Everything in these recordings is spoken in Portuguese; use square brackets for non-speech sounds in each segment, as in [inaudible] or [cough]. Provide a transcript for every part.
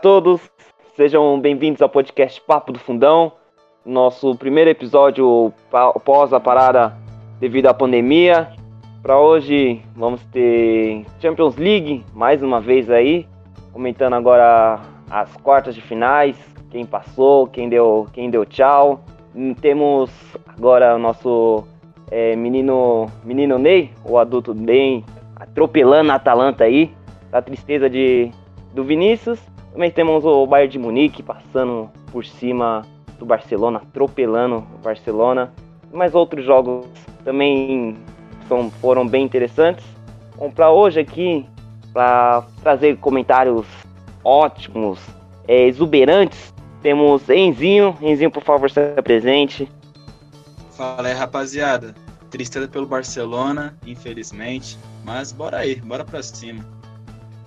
todos, sejam bem-vindos ao podcast Papo do Fundão, nosso primeiro episódio após a parada devido à pandemia. Para hoje vamos ter Champions League mais uma vez aí, comentando agora as quartas de finais, quem passou, quem deu, quem deu tchau. Temos agora o nosso é, menino, menino Ney, o adulto Ney, atropelando a Atalanta aí, a tristeza de, do Vinícius. Também temos o Bayern de Munique passando por cima do Barcelona, atropelando o Barcelona. Mas outros jogos também são, foram bem interessantes. Bom, para hoje aqui, para trazer comentários ótimos, é, exuberantes, temos Enzinho. Enzinho, por favor, se apresente. Fala aí, rapaziada. Tristeza pelo Barcelona, infelizmente. Mas bora aí, bora pra cima.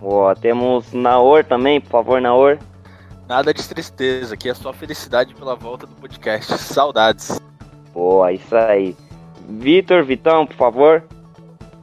Boa, temos Naor também, por favor, Naor. Nada de tristeza, aqui é só felicidade pela volta do podcast. Saudades. Boa, isso aí. Vitor, Vitão, por favor.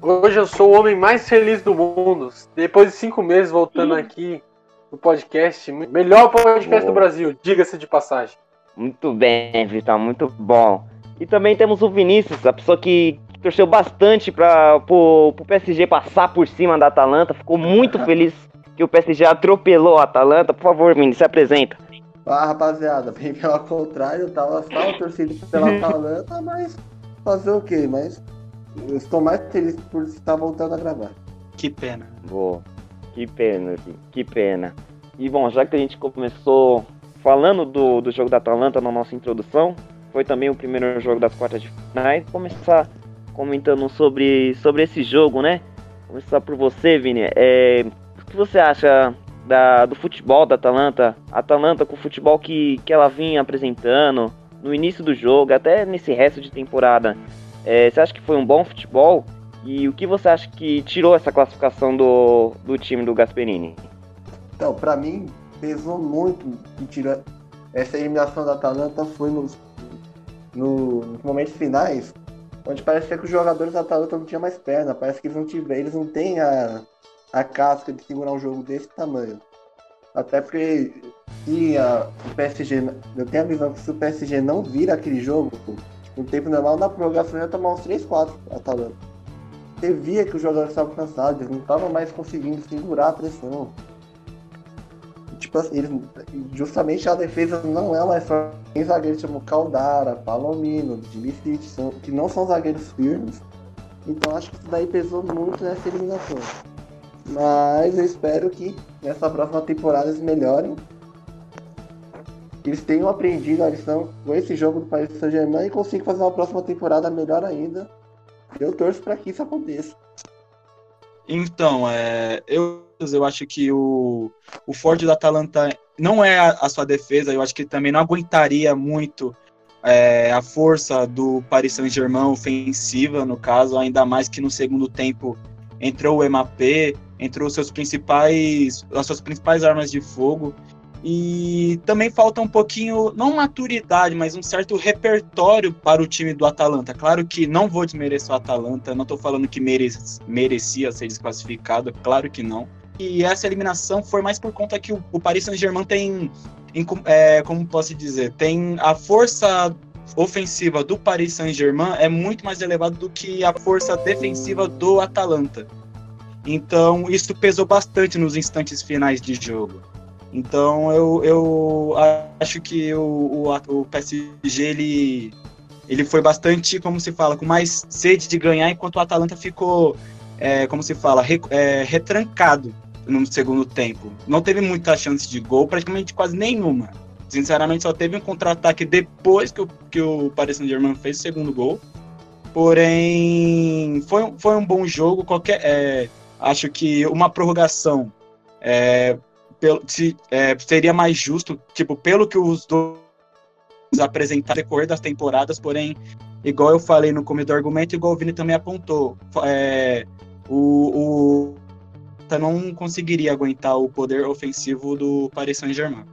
Hoje eu sou o homem mais feliz do mundo. Depois de cinco meses voltando aqui no podcast, melhor podcast Boa. do Brasil, diga-se de passagem. Muito bem, Vitão, muito bom. E também temos o Vinícius, a pessoa que torceu bastante para o PSG passar por cima da Atalanta, ficou muito feliz que o PSG atropelou a Atalanta. Por favor, Vini, se apresenta. Ah, rapaziada, bem pelo contrário, eu tava só torcendo pela [laughs] Atalanta, mas fazer o quê? Mas eu estou mais feliz por estar voltando a gravar. Que pena. Boa. Que pena, que pena. E bom, já que a gente começou falando do, do jogo da Atalanta na nossa introdução, foi também o primeiro jogo das quartas de finais, começar comentando sobre, sobre esse jogo, né? Começar por você, Vini. É, o que você acha da, do futebol da Atalanta? A Atalanta com o futebol que, que ela vinha apresentando no início do jogo, até nesse resto de temporada. É, você acha que foi um bom futebol? E o que você acha que tirou essa classificação do, do time do Gasperini? Então, para mim, pesou muito que tirou essa eliminação da Atalanta foi nos, no, nos momentos finais, onde parecia que os jogadores da Atalanta não tinham mais perna, parece que eles não tiveram, eles não têm a, a casca de segurar um jogo desse tamanho. Até porque se a, o PSG, eu tenho a visão que se o PSG não vira aquele jogo, tipo, no tempo normal, na prorrogação ia tomar uns 3, 4 a Atalanta. Você via que os jogadores estavam cansados, eles não estavam mais conseguindo segurar a pressão. Tipo assim, eles, justamente a defesa não é mais forte. Tem zagueiros como Caldara, Palomino, Jimmy que não são zagueiros firmes. Então acho que isso daí pesou muito nessa eliminação. Mas eu espero que nessa próxima temporada eles melhorem. Eles tenham aprendido a lição com esse jogo do Paris Saint-Germain e consigam fazer uma próxima temporada melhor ainda. Eu torço para que isso aconteça. Então, é, eu, eu acho que o, o forte da Atalanta não é a, a, sua defesa, eu acho que também não aguentaria muito é, a força do Paris Saint-Germain ofensiva, no caso, ainda mais que no segundo tempo entrou o MAP, entrou seus principais, as suas principais armas de fogo, e também falta um pouquinho, não maturidade, mas um certo repertório para o time do Atalanta. Claro que não vou desmerecer o Atalanta, não estou falando que merecia ser desclassificado, claro que não. E essa eliminação foi mais por conta que o, o Paris Saint-Germain tem, é, como posso dizer, tem a força ofensiva do Paris Saint-Germain é muito mais elevada do que a força defensiva do Atalanta. Então, isso pesou bastante nos instantes finais de jogo. Então eu, eu acho que o, o, o PSG ele, ele foi bastante, como se fala, com mais sede de ganhar, enquanto o Atalanta ficou, é, como se fala, re, é, retrancado no segundo tempo. Não teve muita chance de gol, praticamente quase nenhuma. Sinceramente, só teve um contra-ataque depois que o, que o Paris Saint-Germain fez o segundo gol. Porém, foi, foi um bom jogo. Qualquer, é, acho que uma prorrogação é, pelo, se, é, seria mais justo, tipo, pelo que os dois apresentaram no decorrer das temporadas, porém, igual eu falei no começo do argumento, igual o Vini também apontou, é, o, o não conseguiria aguentar o poder ofensivo do Paris Saint-Germain.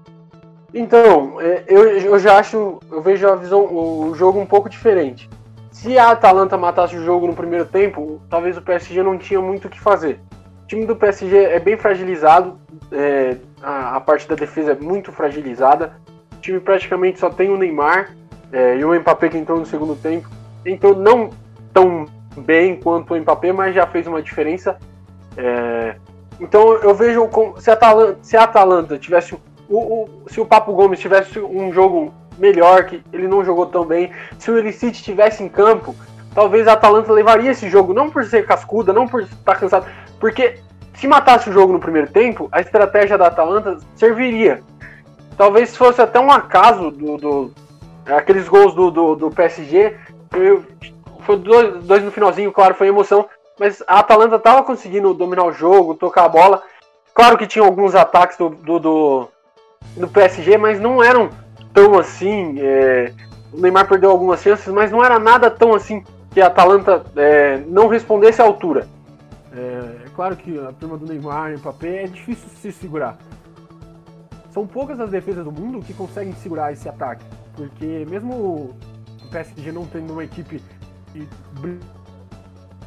Então, é, eu, eu já acho, eu vejo a visão, o jogo um pouco diferente. Se a Atalanta matasse o jogo no primeiro tempo, talvez o PSG não tinha muito o que fazer. O time do PSG é bem fragilizado, é, a, a, parte da defesa é muito fragilizada. O time praticamente só tem o Neymar é, e o Mbappé que entrou no segundo tempo. Entrou não tão bem quanto o Mbappé, mas já fez uma diferença. É, então eu vejo com, se, a Atalanta, se a Atalanta tivesse o, o, se o Papo Gomes tivesse um jogo melhor, que ele não jogou tão bem, se o Elicite estivesse em campo, talvez a Atalanta levaria esse jogo, não por ser cascuda, não por estar cansado, porque se matasse o jogo no primeiro tempo, a estratégia da Atalanta serviria. Talvez fosse até um acaso do, do aqueles gols do, do, do PSG. Eu, foi dois, dois no finalzinho, claro, foi emoção. Mas a Atalanta estava conseguindo dominar o jogo, tocar a bola. Claro que tinha alguns ataques do, do, do, do PSG, mas não eram tão assim. É, o Neymar perdeu algumas chances, mas não era nada tão assim que a Atalanta é, não respondesse à altura. É, é, claro que a turma do Neymar e Mbappé é difícil se segurar. São poucas as defesas do mundo que conseguem segurar esse ataque. Porque mesmo o PSG não tendo uma equipe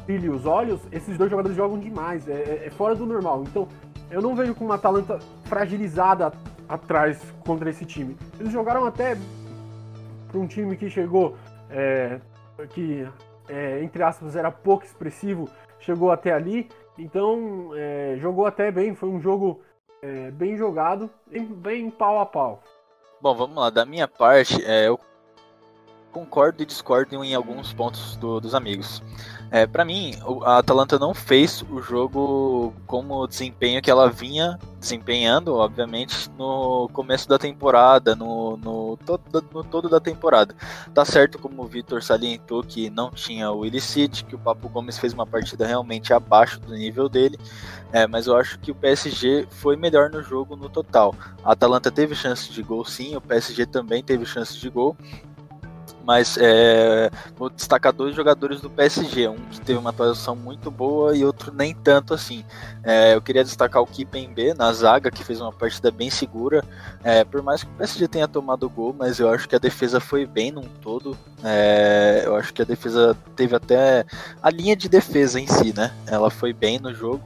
brilhe os olhos, esses dois jogadores jogam demais. É, é, é fora do normal. Então eu não vejo como uma Atalanta fragilizada atrás contra esse time. Eles jogaram até para um time que chegou, é, que é, entre aspas era pouco expressivo, chegou até ali. Então é, jogou até bem, foi um jogo é, bem jogado, bem, pau a pau. Bom, vamos lá. Da minha parte, eu concordo e discordo em alguns pontos do, dos amigos. É, para mim, a Atalanta não fez o jogo como o desempenho que ela vinha desempenhando, obviamente, no começo da temporada, no, no, todo, no todo da temporada. Tá certo, como o Vitor salientou, que não tinha o Illicit, que o Papo Gomes fez uma partida realmente abaixo do nível dele, é, mas eu acho que o PSG foi melhor no jogo no total. A Atalanta teve chance de gol sim, o PSG também teve chance de gol, mas é, vou destacar dois jogadores do PSG, um que teve uma atuação muito boa e outro nem tanto assim. É, eu queria destacar o Kipembe na zaga, que fez uma partida bem segura, é, por mais que o PSG tenha tomado o gol, mas eu acho que a defesa foi bem num todo, é, eu acho que a defesa teve até a linha de defesa em si, né, ela foi bem no jogo,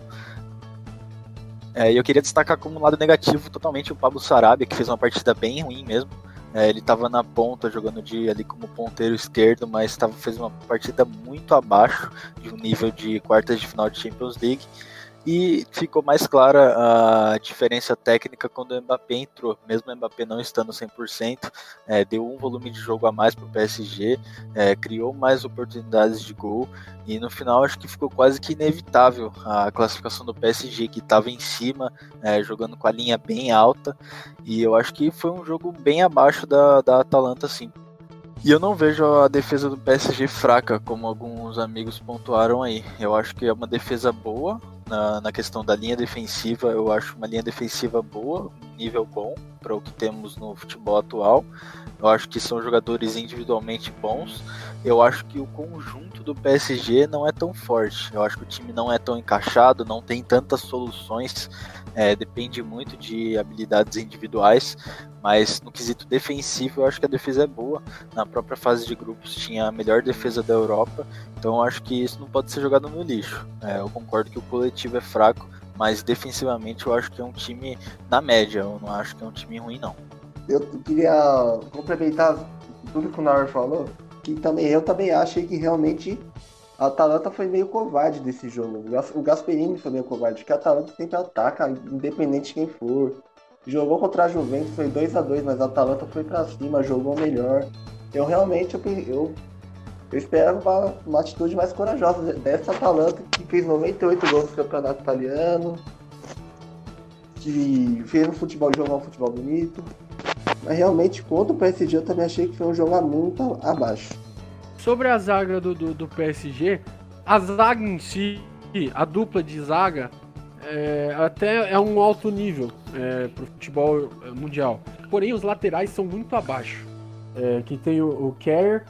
é, e eu queria destacar como lado negativo totalmente o Pablo Sarabia, que fez uma partida bem ruim mesmo. É, ele estava na ponta, jogando de ali como ponteiro esquerdo, mas tava, fez uma partida muito abaixo de um nível de quartas de final de Champions League. E ficou mais clara a diferença técnica quando o Mbappé entrou. Mesmo o Mbappé não estando 100%, é, deu um volume de jogo a mais para o PSG, é, criou mais oportunidades de gol. E no final acho que ficou quase que inevitável a classificação do PSG, que estava em cima, é, jogando com a linha bem alta. E eu acho que foi um jogo bem abaixo da, da Atalanta, sim. E eu não vejo a defesa do PSG fraca, como alguns amigos pontuaram aí. Eu acho que é uma defesa boa, na, na questão da linha defensiva, eu acho uma linha defensiva boa, nível bom para o que temos no futebol atual. Eu acho que são jogadores individualmente bons. Eu acho que o conjunto do PSG não é tão forte. Eu acho que o time não é tão encaixado, não tem tantas soluções. É, depende muito de habilidades individuais, mas no quesito defensivo eu acho que a defesa é boa. Na própria fase de grupos tinha a melhor defesa da Europa, então eu acho que isso não pode ser jogado no lixo. É, eu concordo que o coletivo é fraco, mas defensivamente eu acho que é um time na média, eu não acho que é um time ruim não. Eu queria complementar tudo que o Naur falou, que também eu também achei que realmente a Atalanta foi meio covarde desse jogo. O Gasperini foi meio covarde, que a Atalanta sempre ataca, independente de quem for. Jogou contra a Juventus, foi 2 a 2 mas a Atalanta foi para cima, jogou melhor. Eu realmente eu, eu, eu esperava uma, uma, atitude mais corajosa dessa Atalanta que fez 98 gols no campeonato italiano, que fez um futebol, jogou um futebol bonito. Mas realmente contra o PSG eu também achei que foi um jogo muito abaixo. Sobre a zaga do, do, do PSG, a zaga em si, a dupla de zaga, é, até é um alto nível é, para o futebol é, mundial. Porém, os laterais são muito abaixo. É, que tem o, o Kerr,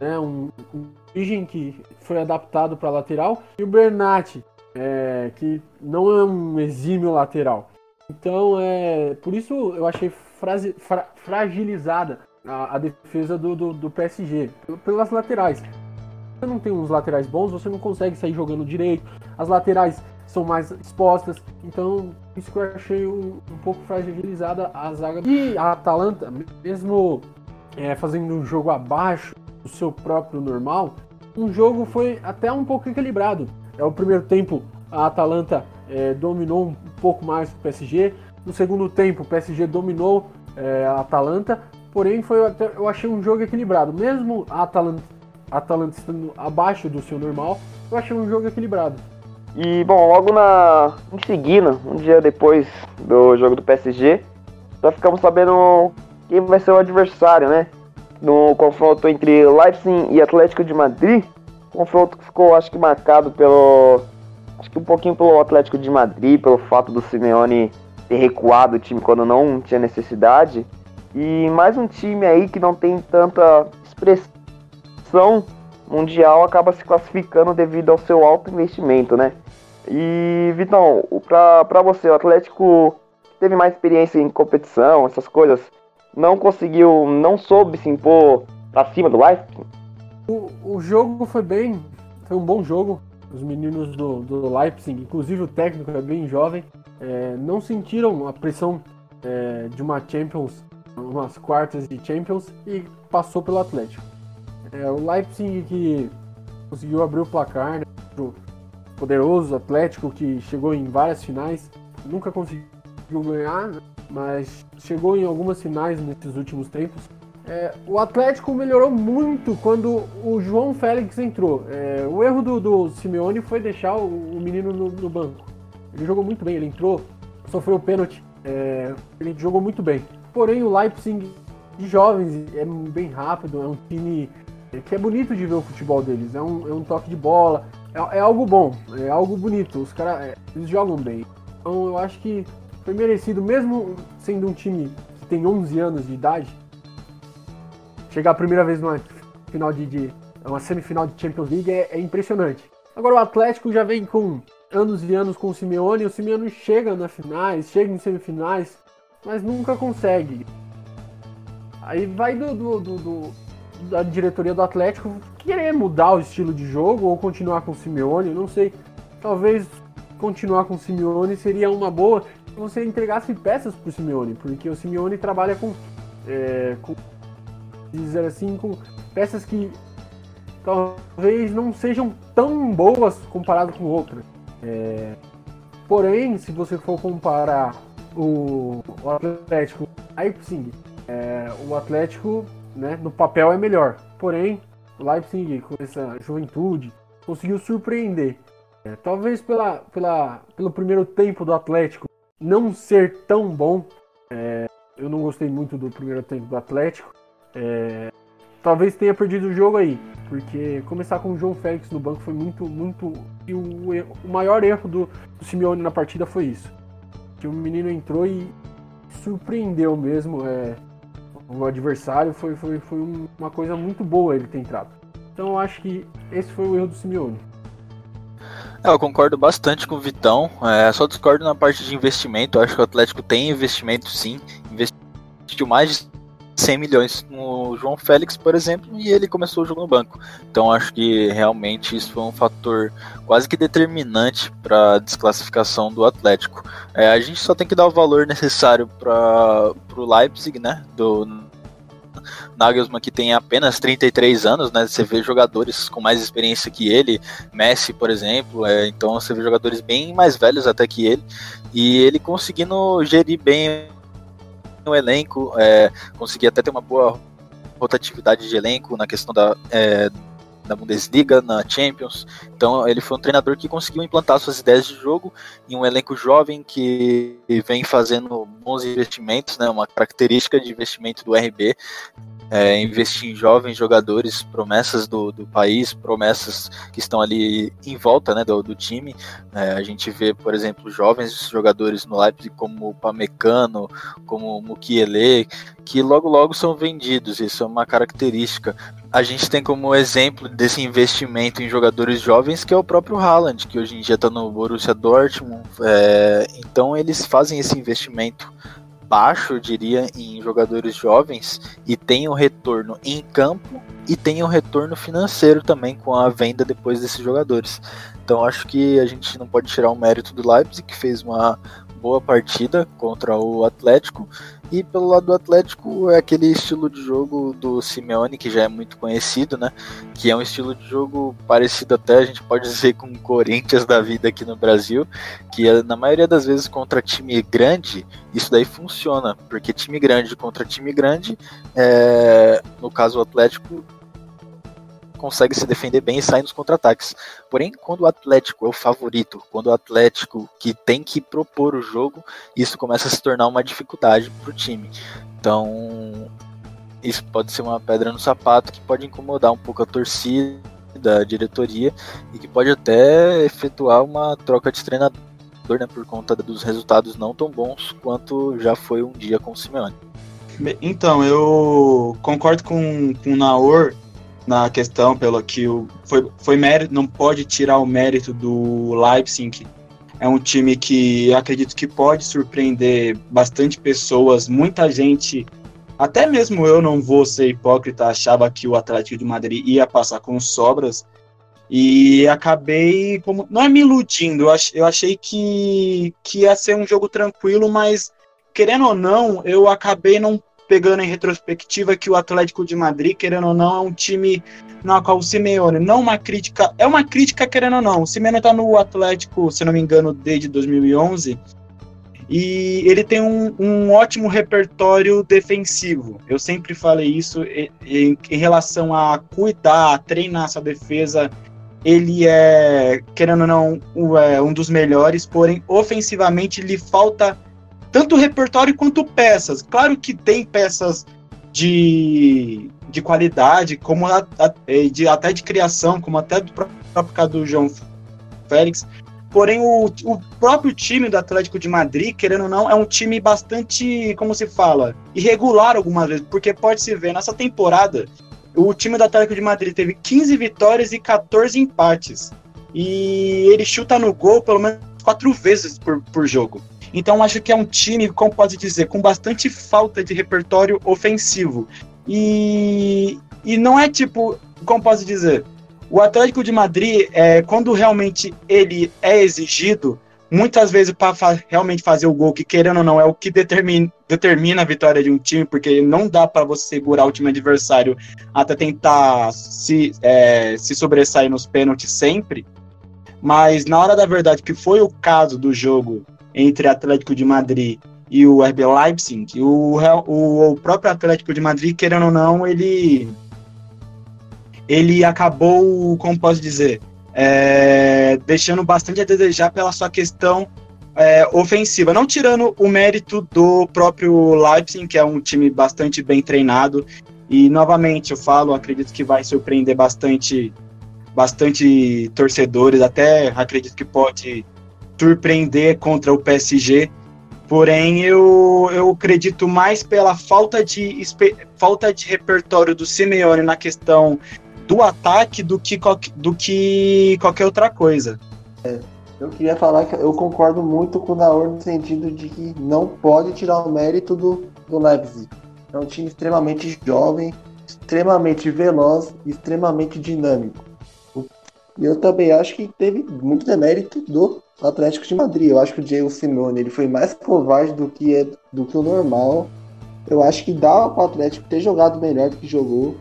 né, um, um que foi adaptado para lateral, e o Bernat, é, que não é um exímio lateral. Então, é, por isso eu achei frase, fra, fragilizada a, a defesa do, do, do, PSG, pelas laterais. Você não tem uns laterais bons, você não consegue sair jogando direito. As laterais são mais expostas. Então, isso que eu achei um, um pouco fragilizada a zaga. E a Atalanta, mesmo é, fazendo um jogo abaixo do seu próprio normal, um jogo foi até um pouco equilibrado. É o primeiro tempo a Atalanta é, dominou um pouco mais o PSG. No segundo tempo, o PSG dominou é, a Atalanta. Porém, foi eu achei um jogo equilibrado. Mesmo a Atalanta, a Atalanta estando abaixo do seu normal, eu achei um jogo equilibrado. E, bom, logo na em seguida, um dia depois do jogo do PSG, já ficamos sabendo quem vai ser o adversário, né? No confronto entre Leipzig e Atlético de Madrid. Confronto que ficou, acho que, marcado pelo. Acho que um pouquinho pelo Atlético de Madrid, pelo fato do Simeone ter recuado o time quando não tinha necessidade. E mais um time aí que não tem tanta expressão mundial acaba se classificando devido ao seu alto investimento, né? E, Vitão, para você, o Atlético teve mais experiência em competição, essas coisas, não conseguiu, não soube se impor pra cima do Leipzig? O, o jogo foi bem, foi um bom jogo. Os meninos do, do Leipzig, inclusive o técnico é bem jovem, é, não sentiram a pressão é, de uma Champions, umas quartas de Champions e passou pelo Atlético. É, o Leipzig que conseguiu abrir o placar, né, o poderoso Atlético que chegou em várias finais, nunca conseguiu ganhar, né, mas chegou em algumas finais nesses últimos tempos. É, o Atlético melhorou muito quando o João Félix entrou. É, o erro do, do, Simeone foi deixar o, o menino no, no, banco. Ele jogou muito bem, ele entrou, sofreu o pênalti, é, ele jogou muito bem. Porém, o Leipzig de jovens é bem rápido, é um time que é bonito de ver o futebol deles. É um, é um toque de bola, é, é, algo bom, é algo bonito. Os caras, é, eles jogam bem. Então, eu acho que foi merecido, mesmo sendo um time que tem 11 anos de idade, chegar a primeira vez numa final de, de uma semifinal de Champions League é, é, impressionante. Agora o Atlético já vem com anos e anos com o Simeone, o Simeone chega nas finais, chega em semifinais, mas nunca consegue. Aí vai do, do, do, do da diretoria do Atlético querer mudar o estilo de jogo ou continuar com o Simeone, não sei. Talvez continuar com o Simeone seria uma boa se você entregasse peças para o Simeone, porque o Simeone trabalha com, é, com dizer assim, com peças que talvez não sejam tão boas comparado com outras. É, porém, se você for comparar o, o Atlético Leipzig, é, o Atlético né, no papel é melhor. Porém, o Leipzig, com essa juventude, conseguiu surpreender. É, talvez pela, pela, pelo primeiro tempo do Atlético não ser tão bom. É, eu não gostei muito do primeiro tempo do Atlético. É, talvez tenha perdido o jogo aí, porque começar com o João Félix no banco foi muito, muito. E o, o maior erro do, do Simeone na partida foi isso. Que o menino entrou e surpreendeu mesmo é, o adversário. Foi, foi, foi uma coisa muito boa ele ter entrado. Então eu acho que esse foi o erro do Simeone. É, eu concordo bastante com o Vitão. É, só discordo na parte de investimento. Eu acho que o Atlético tem investimento sim. Investiu mais de 100 milhões no João Félix, por exemplo, e ele começou o jogo no banco. Então acho que realmente isso foi um fator quase que determinante para a desclassificação do Atlético. É, a gente só tem que dar o valor necessário para o Leipzig, né? Do Nagelsmann que tem apenas 33 anos, né? Você vê jogadores com mais experiência que ele, Messi, por exemplo, é, então você vê jogadores bem mais velhos até que ele, e ele conseguindo gerir bem o elenco, é, conseguir até ter uma boa rotatividade de elenco na questão da, é, da Bundesliga, na Champions. Então ele foi um treinador que conseguiu implantar suas ideias de jogo em um elenco jovem que vem fazendo bons investimentos, né, uma característica de investimento do RB é, investir em jovens jogadores, promessas do, do país, promessas que estão ali em volta né, do, do time. É, a gente vê, por exemplo, jovens jogadores no Leipzig como o Pamecano, como o Mukiele, que logo logo são vendidos, isso é uma característica. A gente tem como exemplo desse investimento em jogadores jovens que é o próprio Haaland, que hoje em dia está no Borussia Dortmund. É, então eles fazem esse investimento baixo, eu diria, em jogadores jovens e tem um retorno em campo e tem um retorno financeiro também com a venda depois desses jogadores. Então acho que a gente não pode tirar o mérito do Leipzig, que fez uma boa partida contra o Atlético. E pelo lado do Atlético é aquele estilo de jogo do Simeone que já é muito conhecido, né? Que é um estilo de jogo parecido até a gente pode dizer com o Corinthians da vida aqui no Brasil, que é, na maioria das vezes contra time grande isso daí funciona, porque time grande contra time grande, é, no caso o Atlético consegue se defender bem e sair nos contra-ataques. Porém, quando o Atlético é o favorito, quando o Atlético que tem que propor o jogo, isso começa a se tornar uma dificuldade para o time. Então, isso pode ser uma pedra no sapato que pode incomodar um pouco a torcida, a diretoria e que pode até efetuar uma troca de treinador, né, por conta dos resultados não tão bons quanto já foi um dia com o Simeone. Então, eu concordo com, com o Naor na questão pelo que o, foi, foi mérito, não pode tirar o mérito do Leipzig. É um time que acredito que pode surpreender bastante pessoas, muita gente, até mesmo eu não vou ser hipócrita, achava que o Atlético de Madrid ia passar com sobras e acabei como não é me iludindo, eu, ach, eu achei que, que ia ser um jogo tranquilo, mas querendo ou não, eu acabei não pegando em retrospectiva que o Atlético de Madrid, querendo ou não, é um time na qual o Simeone, não uma crítica, é uma crítica querendo ou não, o Simeone está no Atlético, se não me engano, desde 2011, e ele tem um, um ótimo repertório defensivo. Eu sempre falei isso em, em, relação a cuidar, a treinar essa defesa. Ele é, querendo ou não, é, um dos melhores, porém, ofensivamente lhe falta tanto repertório quanto peças. Claro que tem peças de, de qualidade, como a, a, de, até de criação, como até do próprio caso do João Félix. Porém, o, o próprio time do Atlético de Madrid, querendo ou não, é um time bastante, como se fala, irregular algumas vezes, porque pode-se ver nessa temporada, o time do Atlético de Madrid teve 15 vitórias e 14 empates. E ele chuta no gol pelo menos quatro vezes por, por jogo. Então acho que é um time, como pode dizer, com bastante falta de repertório ofensivo. E, e não é tipo, como posso dizer, o Atlético de Madrid, é, quando realmente ele é exigido, muitas vezes para fa realmente fazer o gol, que querendo ou não é o que determina, determina a vitória de um time, porque não dá para você segurar o time adversário até tentar se, é, se sobressair nos pênaltis sempre. Mas na hora da verdade, que foi o caso do jogo entre Atlético de Madrid e o RB Leipzig, o, o, o próprio Atlético de Madrid, querendo ou não, ele ele acabou, como posso dizer, é, deixando bastante a desejar pela sua questão é, ofensiva, não tirando o mérito do próprio Leipzig, que é um time bastante bem treinado, e novamente eu falo, acredito que vai surpreender bastante, bastante torcedores, até acredito que pode surpreender contra o PSG. Porém, eu, eu acredito mais pela falta de, falta de repertório do Simeone na questão do ataque do que, do que qualquer outra coisa. É, eu queria falar que eu concordo muito com o Naor no sentido de que não pode tirar o mérito do, do Leipzig. É um time extremamente jovem, extremamente veloz extremamente dinâmico. E eu também acho que teve muito demérito do Atlético de Madrid. Eu acho que o Diego Simeone ele foi mais covarde do que, é, do que o normal. Eu acho que dava para o Atlético ter jogado melhor do que jogou.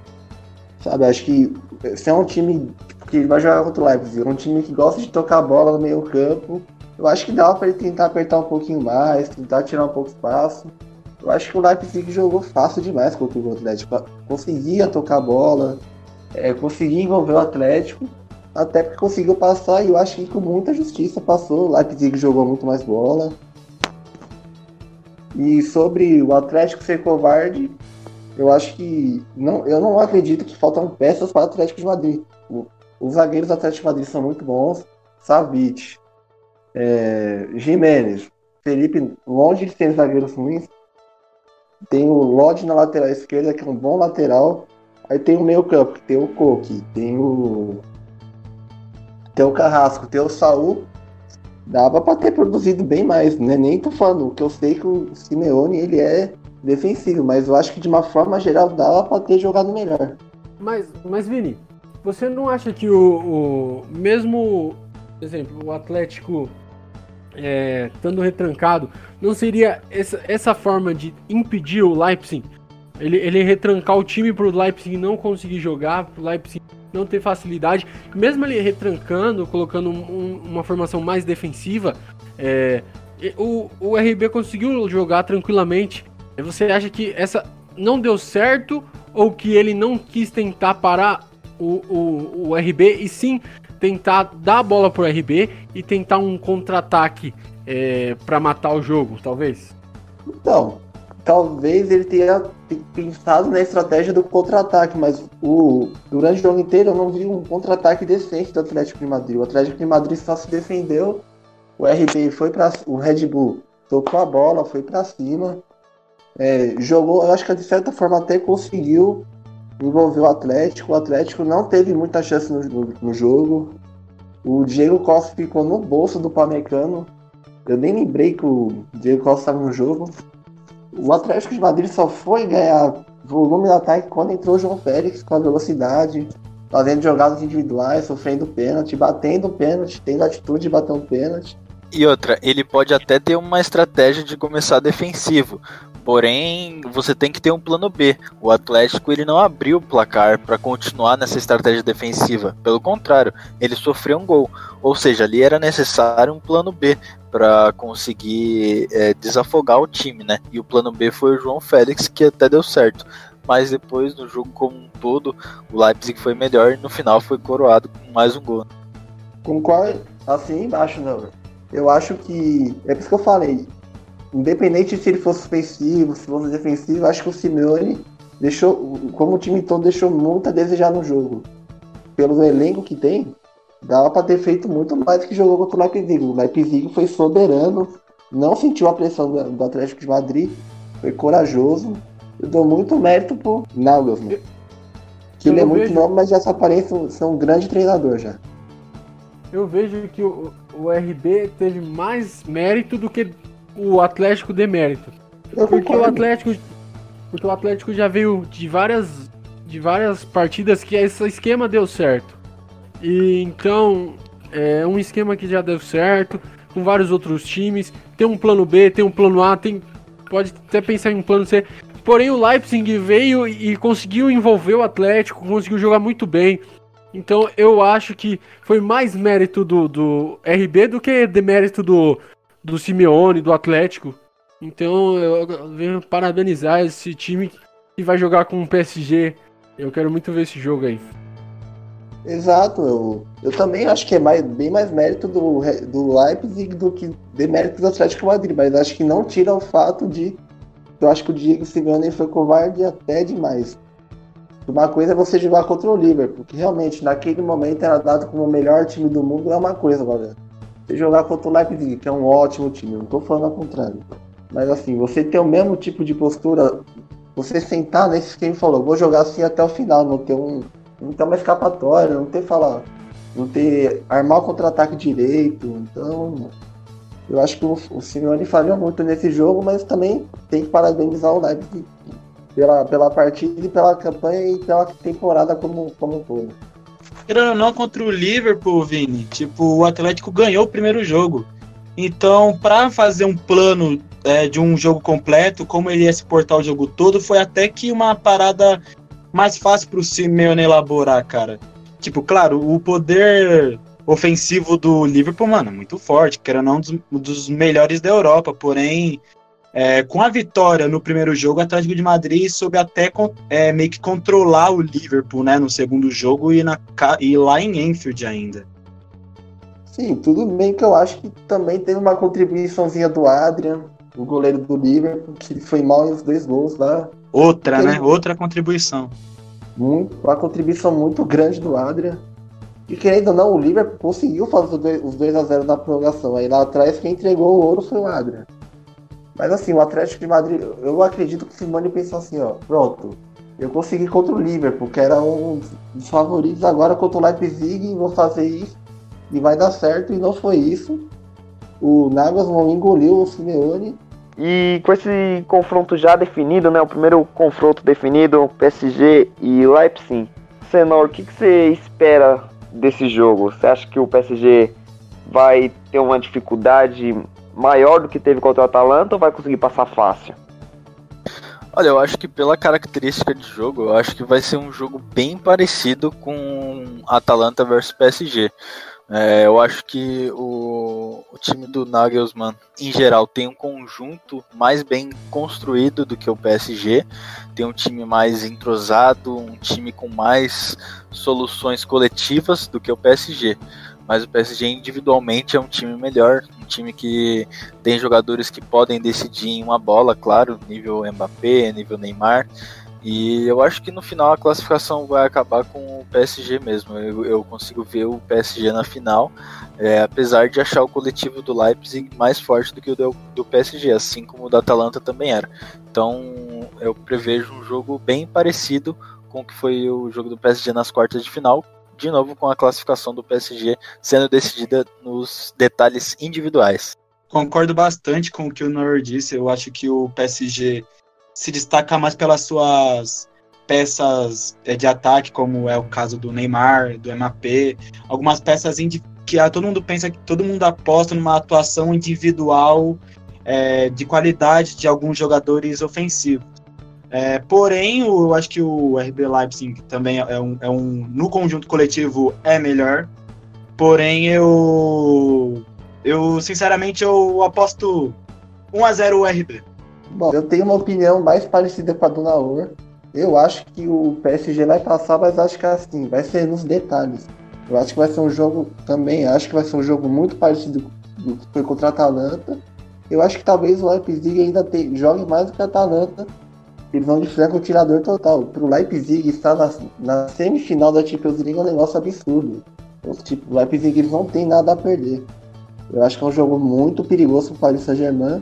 Sabe, acho que se é um time que vai jogar contra o Leipzig, um time que gosta de tocar a bola no meio campo, eu acho que dava para ele tentar apertar um pouquinho mais, tentar tirar um pouco espaço. Eu acho que o Leipzig jogou fácil demais contra o Atlético. Conseguia tocar a bola, é, conseguia envolver o Atlético até porque conseguiu passar e eu acho que com muita justiça passou. O Leipzig jogou muito mais bola. E sobre o Atlético ser covarde, eu acho que não, eu não acredito que faltam peças para o Atlético de Madrid. os zagueiros do Atlético de Madrid são muito bons. Savic, é, Jimenez, Felipe, longe de ter zagueiros ruins. Tem o Lodge na lateral esquerda, que é um bom lateral. Aí tem o meio campo, que tem o Coque, tem o tem o Carrasco, tem o Saul, dava para ter produzido bem mais, né? Nem tô falando, que eu sei que o Simeone ele é defensivo, mas eu acho que de uma forma geral dava para ter jogado melhor. Mas, mas Vini, você não acha que o, o mesmo por exemplo, o Atlético é, estando retrancado, não seria essa, essa forma de impedir o Leipzig? Ele, ele retrancar o time para o Leipzig não conseguir jogar, para o Leipzig não ter facilidade, mesmo ele retrancando, colocando um, uma formação mais defensiva, é, o, o RB conseguiu jogar tranquilamente. Você acha que essa não deu certo ou que ele não quis tentar parar o, o, o RB e sim tentar dar a bola pro RB e tentar um contra-ataque é, para matar o jogo, talvez? Então, talvez ele tenha pensado na estratégia do contra-ataque, mas o, durante o jogo inteiro eu não vi um contra-ataque decente do Atlético de Madrid. O Atlético de Madrid só se defendeu, o RB foi para o Red Bull tocou a bola, foi para cima, é, jogou, eu acho que de certa forma até conseguiu envolver o Atlético. O Atlético não teve muita chance no, no, no jogo. O Diego Costa ficou no bolso do Pamecano. Eu nem lembrei que o Diego Costa estava no jogo. O Atlético de Madrid só foi ganhar volume de ataque quando entrou o João Félix com a velocidade, fazendo jogadas individuais, sofrendo pênalti, batendo pênalti, tendo atitude de bater um pênalti. E outra, ele pode até ter uma estratégia de começar defensivo, Porém, você tem que ter um plano B. O Atlético ele não abriu o placar para continuar nessa estratégia defensiva. Pelo contrário, ele sofreu um gol. Ou seja, ali era necessário um plano B para conseguir é, desafogar o time, né? E o plano B foi o João Félix, que até deu certo. Mas depois, no jogo como um todo, o Leipzig foi melhor e no final foi coroado com mais um gol. Concordo, assim embaixo, não. Eu acho que. É por isso que eu falei independente se ele fosse ofensivo, se fosse defensivo, acho que o Simeone deixou, como o time todo deixou muito a desejar no jogo. Pelo elenco que tem, dava para ter feito muito mais que jogou contra o Leipzig. O Leipzig foi soberano, não sentiu a pressão do, do Atlético de Madrid, foi corajoso. Eu dou muito mérito pro Nagelsmann. Que ele é muito vejo... novo, mas já se aparece ser um grande treinador já. Eu vejo que o, o RB teve mais mérito do que o Atlético demérito. Porque o Atlético. Porque o Atlético já veio de várias. De várias partidas que esse esquema deu certo. E então. É um esquema que já deu certo. Com vários outros times. Tem um plano B, tem um plano A, tem. Pode até pensar em um plano C. Porém, o Leipzig veio e conseguiu envolver o Atlético, conseguiu jogar muito bem. Então eu acho que foi mais mérito do, do RB do que demérito do, do Simeone, do Atlético. Então eu venho parabenizar esse time que vai jogar com o PSG. Eu quero muito ver esse jogo aí. Exato, eu, eu também acho que é mais, bem mais mérito do, do Leipzig do que de mérito do Atlético Madrid, mas acho que não tira o fato de eu acho que o Diego Simeone foi covarde até demais. Uma coisa é você jogar contra o Liverpool, que realmente naquele momento era dado como o melhor time do mundo, é uma coisa, galera você jogar contra o Leipzig, que é um ótimo time, não estou falando ao contrário. Mas assim, você ter o mesmo tipo de postura, você sentar nesse quem falou, vou jogar assim até o final, não ter um. Não ter uma escapatória, não ter falar. Não ter. armar o contra-ataque direito. Então. Eu acho que o, o Simeone falhou muito nesse jogo, mas também tem que parabenizar o Leipzig pela, pela partida e pela campanha e pela temporada como, como um todo querendo ou não, contra o Liverpool, Vini, tipo, o Atlético ganhou o primeiro jogo. Então, para fazer um plano é, de um jogo completo, como ele ia se portar o jogo todo, foi até que uma parada mais fácil para o Simeone elaborar, cara. Tipo, claro, o poder ofensivo do Liverpool, mano, muito forte, que era um dos, um dos melhores da Europa, porém é, com a vitória no primeiro jogo, o Atlético de Madrid soube até é, meio que controlar o Liverpool né, no segundo jogo e, na, e lá em Enfield ainda. Sim, tudo bem que eu acho que também teve uma contribuiçãozinha do Adrian, o goleiro do Liverpool, que foi mal em os dois gols lá. Outra, né? Outra contribuição. Muito, uma contribuição muito grande do Adrian. E querendo ou não, o Liverpool conseguiu fazer os 2 a 0 na prorrogação. Aí lá atrás quem entregou o ouro foi o Adrian. Mas assim, o Atlético de Madrid, eu acredito que o Simone pensou assim, ó, pronto, eu consegui contra o Liverpool, que era um dos favoritos, agora contra o Leipzig, vou fazer isso e vai dar certo, e não foi isso. O Nagelsmann engoliu o Simeone. E com esse confronto já definido, né, o primeiro confronto definido, PSG e Leipzig, Senor, o que, que você espera desse jogo? Você acha que o PSG vai ter uma dificuldade maior do que teve contra o Atalanta ou vai conseguir passar fácil? Olha, eu acho que pela característica de jogo, eu acho que vai ser um jogo bem parecido com Atalanta versus PSG. É, eu acho que o, o, time do Nagelsmann, em geral, tem um conjunto mais bem construído do que o PSG. Tem um time mais entrosado, um time com mais soluções coletivas do que o PSG. Mas o PSG individualmente é um time melhor, um time que tem jogadores que podem decidir em uma bola, claro, nível Mbappé, nível Neymar. E eu acho que no final a classificação vai acabar com o PSG mesmo. Eu, eu consigo ver o PSG na final, é, apesar de achar o coletivo do Leipzig mais forte do que o do, do PSG, assim como o da Atalanta também era. Então eu prevejo um jogo bem parecido com o que foi o jogo do PSG nas quartas de final, de novo com a classificação do PSG sendo decidida nos detalhes individuais. Concordo bastante com o que o Nor disse. Eu acho que o PSG se destaca mais pelas suas peças é, de ataque, como é o caso do Neymar, do MAP, algumas peças que ah, todo mundo pensa que todo mundo aposta numa atuação individual é, de qualidade de alguns jogadores ofensivos. É, porém, eu acho que o RB Leipzig também é um, é um, no conjunto coletivo é melhor. Porém, eu eu sinceramente eu aposto 1 a 0 o RB. Bom, eu tenho uma opinião mais parecida com a do Naor. Eu acho que o PSG vai passar, mas acho que é assim, vai ser nos detalhes. Eu acho que vai ser um jogo também, acho que vai ser um jogo muito parecido do que foi contra a Atalanta. Eu acho que talvez o Leipzig ainda te, jogue mais do que a Atalanta. Eles vão de franco tirador total. Pro Leipzig estar na, na semifinal da Champions League é um negócio absurdo. Então, tipo, o Leipzig eles não tem nada a perder. Eu acho que é um jogo muito perigoso para o Paris Saint-Germain.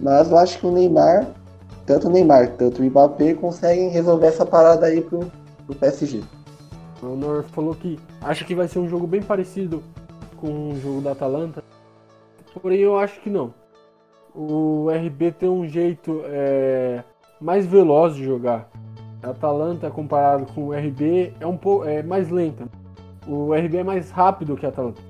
Mas eu acho que o Neymar, tanto o Neymar, tanto o Mbappé, conseguem resolver essa parada aí pro, pro PSG. O Nor falou que acha que vai ser um jogo bem parecido com o jogo da Atalanta. Porém, eu acho que não. O RB tem um jeito é, mais veloz de jogar. A Atalanta, comparado com o RB, é um pouco é mais lenta. O RB é mais rápido que a Atalanta.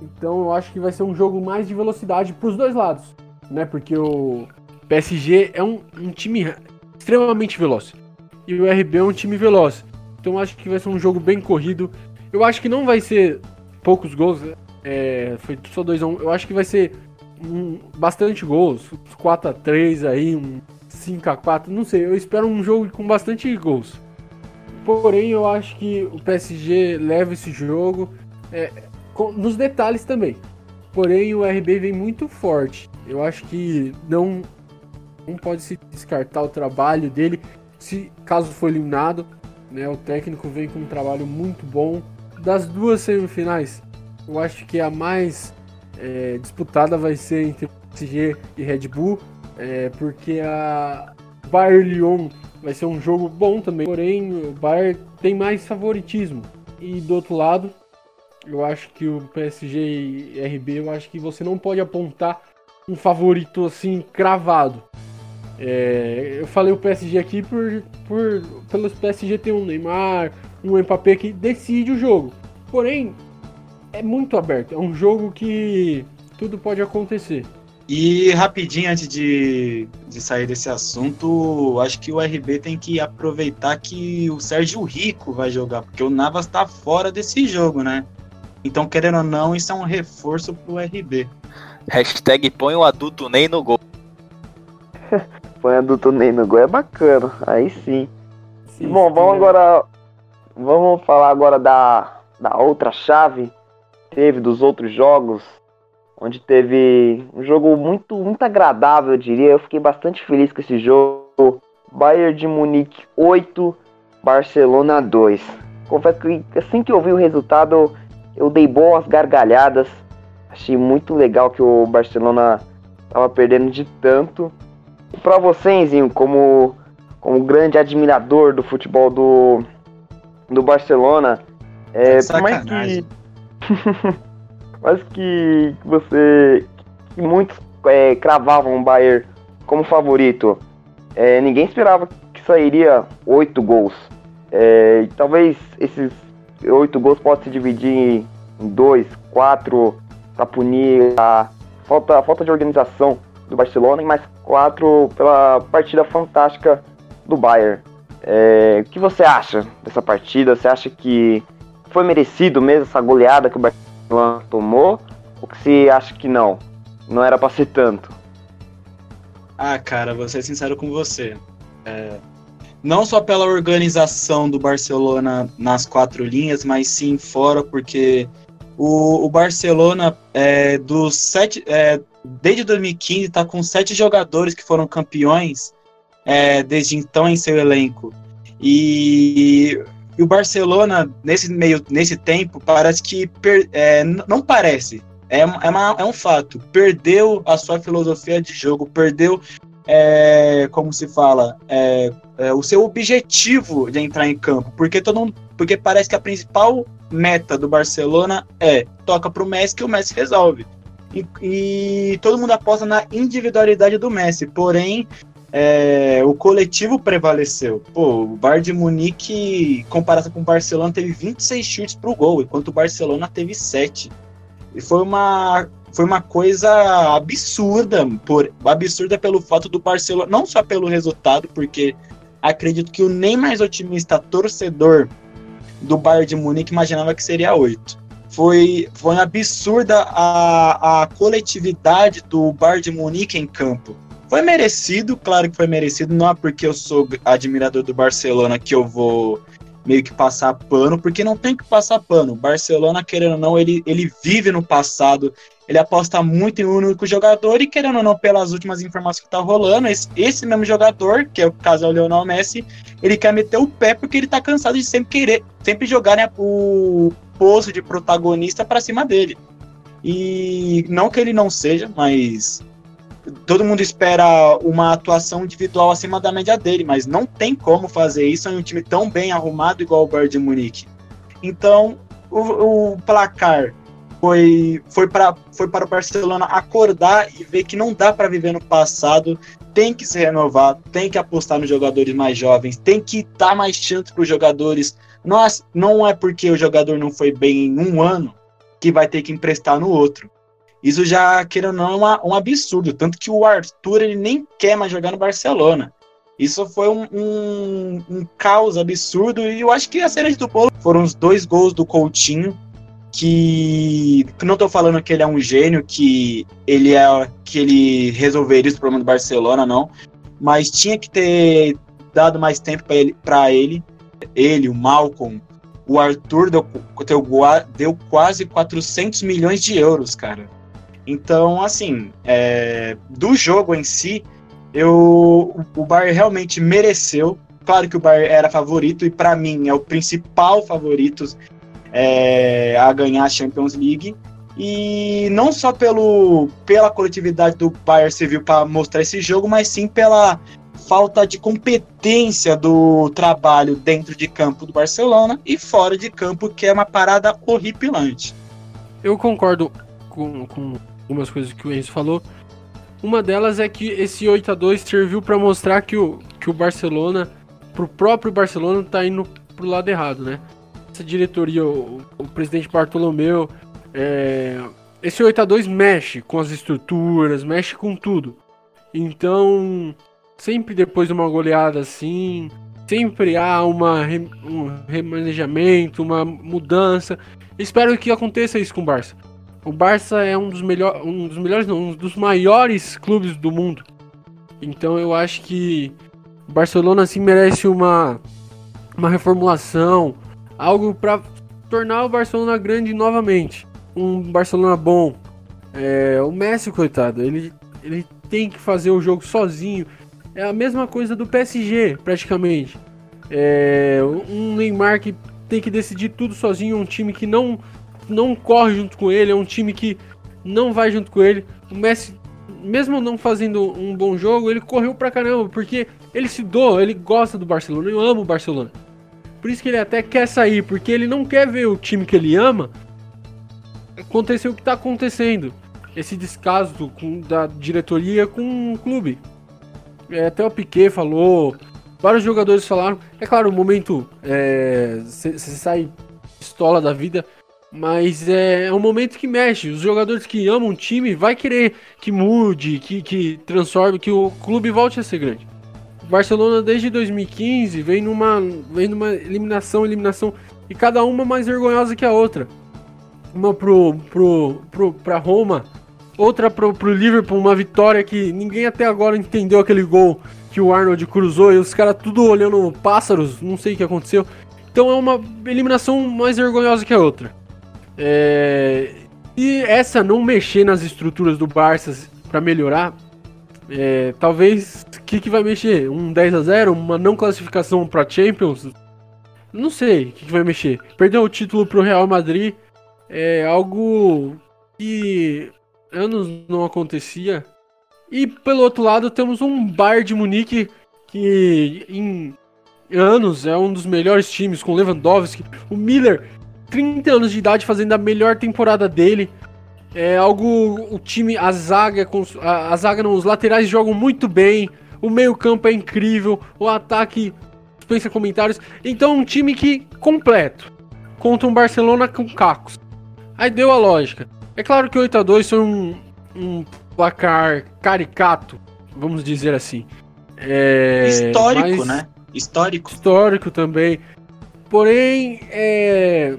Então eu acho que vai ser um jogo mais de velocidade para os dois lados né? Porque o PSG é um, um time extremamente veloz. E o RB é um time veloz. Então acho que vai ser um jogo bem corrido. Eu acho que não vai ser poucos gols. É, foi só 2x1. Um. Eu acho que vai ser um, bastante gols. 4x3 aí, um 5x4. Não sei. Eu espero um jogo com bastante gols. Porém, eu acho que o PSG leva esse jogo é, com, nos detalhes também. Porém, o RB vem muito forte. Eu acho que não, não pode se descartar o trabalho dele se caso for eliminado. Né, o técnico vem com um trabalho muito bom. Das duas semifinais, eu acho que a mais é, disputada vai ser entre PSG e Red Bull, é, porque a Bayern Lyon vai ser um jogo bom também. Porém, o Bayern tem mais favoritismo. E do outro lado, eu acho que o PSG e RB, eu acho que você não pode apontar um favorito assim cravado. É, eu falei o PSG aqui por, por pelo PSG ter um Neymar, um Mbappé que decide o jogo. Porém, é muito aberto. É um jogo que tudo pode acontecer. E rapidinho, antes de, de sair desse assunto, acho que o RB tem que aproveitar que o Sérgio Rico vai jogar, porque o Navas tá fora desse jogo, né? Então, querendo ou não, isso é um reforço pro RB. Hashtag põe o adulto Ney no gol. [laughs] põe o adulto Ney no gol é bacana, aí sim. sim Bom, sim, vamos agora. Vamos falar agora da, da outra chave. Teve dos outros jogos. Onde teve um jogo muito, muito agradável, eu diria. Eu fiquei bastante feliz com esse jogo. Bayern de Munique 8, Barcelona 2. Confesso que assim que eu vi o resultado, eu dei boas gargalhadas. Achei muito legal que o Barcelona estava perdendo de tanto. E para você, Enzinho, como, como grande admirador do futebol do, do Barcelona, é, por mais que. [laughs] mais que você. que muitos é, cravavam o Bayern como favorito, é, ninguém esperava que sairia oito gols. É, talvez esses oito gols possam se dividir em dois, quatro para punir a falta, a falta de organização do Barcelona e mais quatro pela partida fantástica do Bayern. É, o que você acha dessa partida? Você acha que foi merecido mesmo essa goleada que o Barcelona tomou? Ou que você acha que não? Não era para ser tanto? Ah, cara, vou ser sincero com você. É, não só pela organização do Barcelona nas quatro linhas, mas sim fora, porque o, o Barcelona, é, dos sete, é, desde 2015, está com sete jogadores que foram campeões é, desde então em seu elenco. E, e, o Barcelona, nesse meio nesse tempo, parece que. Per, é, não parece. É, é, uma, é um fato. Perdeu a sua filosofia de jogo, perdeu é, como se fala, é, é, o seu objetivo de entrar em campo, porque todo mundo, porque parece que a principal meta do Barcelona é toca para o Messi que o Messi resolve. E, e, todo mundo aposta na individualidade do Messi, porém é, o coletivo prevaleceu. Pô, o Bayern de Munique, comparado com o Barcelona, teve 26 chutes para o gol, enquanto o Barcelona teve 7. E foi uma foi uma coisa absurda, por absurda pelo fato do Barcelona, não só pelo resultado, porque acredito que o nem mais otimista torcedor do Bayern de Munique imaginava que seria 8. Foi, foi absurda a, a coletividade do Bayern de Munique em campo. Foi merecido, claro que foi merecido, não é porque eu sou admirador do Barcelona que eu vou meio que passar pano, porque não tem que passar pano. O Barcelona, querendo ou não, ele, ele vive no passado, ele aposta muito em um único jogador e, querendo ou não, pelas últimas informações que tá rolando, esse, esse mesmo jogador, que é o caso é o Lionel Messi, ele quer meter o pé porque ele tá cansado de sempre querer, sempre jogar né, o posto de protagonista para cima dele. E não que ele não seja, mas todo mundo espera uma atuação individual acima da média dele, mas não tem como fazer isso em um time tão bem arrumado igual o Bayern de Munique. Então, o, o placar foi, foi, pra, foi para o Barcelona acordar e ver que não dá para viver no passado, tem que se renovar, tem que apostar nos jogadores mais jovens, tem que dar mais chance para os jogadores. Não, não é porque o jogador não foi bem em um ano que vai ter que emprestar no outro. Isso já, queira ou não, é um absurdo. Tanto que o Arthur ele nem quer mais jogar no Barcelona. Isso foi um, um, um caos absurdo. E eu acho que a cereja do bolo foram os dois gols do Coutinho. Que, não estou falando que ele é um gênio, que ele é que ele resolveria esse problema do Barcelona, não. Mas tinha que ter dado mais tempo para ele, para ele. Ele, o Malcolm, o Arthur deu, deu quase 400 milhões de euros, cara. Então, assim, é, do jogo em si, eu, o Bayern realmente mereceu. Claro que o Bayern era favorito e para mim é o principal favorito é, a ganhar a Champions League. E não só pelo, pela coletividade do Bayern serviu para mostrar esse jogo, mas sim pela falta de competência do trabalho dentro de campo do Barcelona e fora de campo, que é uma parada horripilante. Eu concordo com, com algumas coisas que o Enzo falou. Uma delas é que esse 8 a 2 serviu para mostrar que o, que o Barcelona, pro próprio Barcelona, tá indo pro lado errado, né? Essa diretoria, o, o presidente Bartolomeu, é, esse 8 a 2 mexe com as estruturas, mexe com tudo. Então, sempre depois de uma goleada assim, sempre há uma, um remanejamento, uma mudança. Espero que aconteça isso com o Barça. O Barça é um dos melhores, um dos melhores, não, um dos maiores clubes do mundo. Então eu acho que o Barcelona assim merece uma uma reformulação, algo para tornar o Barcelona grande novamente, um Barcelona bom. É, o Messi, coitado, ele ele tem que fazer o jogo sozinho. É a mesma coisa do PSG, praticamente. É, um Neymar que tem que decidir tudo sozinho, um time que não não corre junto com ele, é um time que não vai junto com ele. O Messi, mesmo não fazendo um bom jogo, ele correu pra caramba, porque ele se doa, ele gosta do Barcelona, eu amo o Barcelona. Por isso que ele até quer sair, porque ele não quer ver o time que ele ama acontecer o que tá acontecendo. Esse descaso com, da diretoria com o clube. É, até o Piquet falou, vários jogadores falaram. É claro, o momento você é, sai pistola da vida, Mas é, é um momento que mexe. Os jogadores que amam o time vai querer que mude, que, que transforme, que o clube volte a ser grande. O Barcelona desde 2015 vem numa, vem numa eliminação, eliminação, e cada uma mais vergonhosa que a outra. Uma pro, pro, pro, pra Roma, outra pro, pro Liverpool, uma vitória que ninguém até agora entendeu aquele gol que o Arnold cruzou e os caras tudo olhando pássaros, não sei o que aconteceu. Então é uma eliminação mais vergonhosa que a outra. É... E essa não mexer nas estruturas do Barça para melhorar, é... talvez o que, que vai mexer? Um 10 a 0 Uma não classificação para Champions? Não sei o que, que vai mexer. Perder o título pro Real Madrid é algo que anos não acontecia. E pelo outro lado temos um Bayern de Munique que em anos é um dos melhores times com Lewandowski, o Miller 30 anos de idade fazendo a melhor temporada dele. É algo. O time, a zaga, a, a zaga não, os laterais jogam muito bem. O meio-campo é incrível. O ataque dispensa comentários. Então, um time que completo. Contra um Barcelona com cacos. Aí deu a lógica. É claro que 8 a 2 foi um, um placar caricato, vamos dizer assim. É, Histórico, né? Histórico. Histórico também. Porém, é,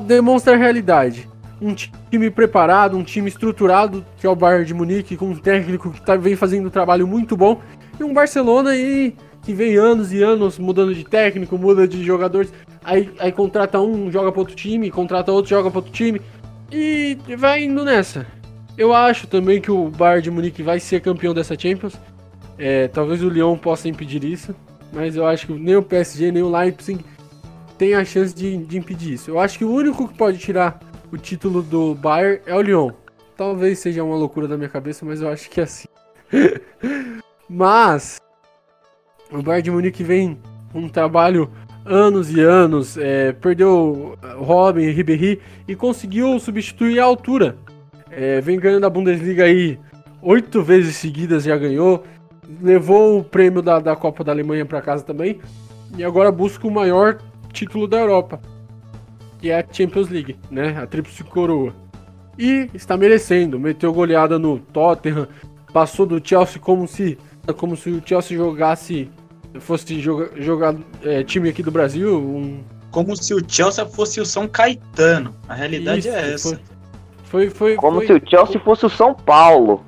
demonstra a realidade. Um time preparado, um time estruturado, que é o Bayern de Munique, com um técnico que tá, vem fazendo um trabalho muito bom, e um Barcelona aí que vem anos e anos mudando de técnico, muda de jogadores, aí, aí contrata um, joga para outro time, contrata outro, joga para outro time, e vai indo nessa. Eu acho também que o Bayern de Munique vai ser campeão dessa Champions. É, talvez o Lyon possa impedir isso, mas eu acho que nem o PSG nem o Leipzig tem a chance de, de impedir isso. Eu acho que o único que pode tirar o título do Bayern é o Lyon. Talvez seja uma loucura da minha cabeça, mas eu acho que é assim. [laughs] mas o Bayern de Munique vem um trabalho anos e anos, é, perdeu Robin e Ribéry e conseguiu substituir a altura. É, vem ganhando a Bundesliga aí oito vezes seguidas, já ganhou. Levou o prêmio da, da Copa da Alemanha para casa também. E agora busca o maior título da Europa, que é a Champions League, né? A Tríplice Coroa. E está merecendo, meteu goleada no Tottenham, passou do Chelsea como se como se o Chelsea jogasse fosse jogar joga, é, time aqui do Brasil, um... como se o Chelsea fosse o São Caetano. A realidade Isso, é essa. Foi, foi, foi como foi... se o Chelsea fosse o São Paulo.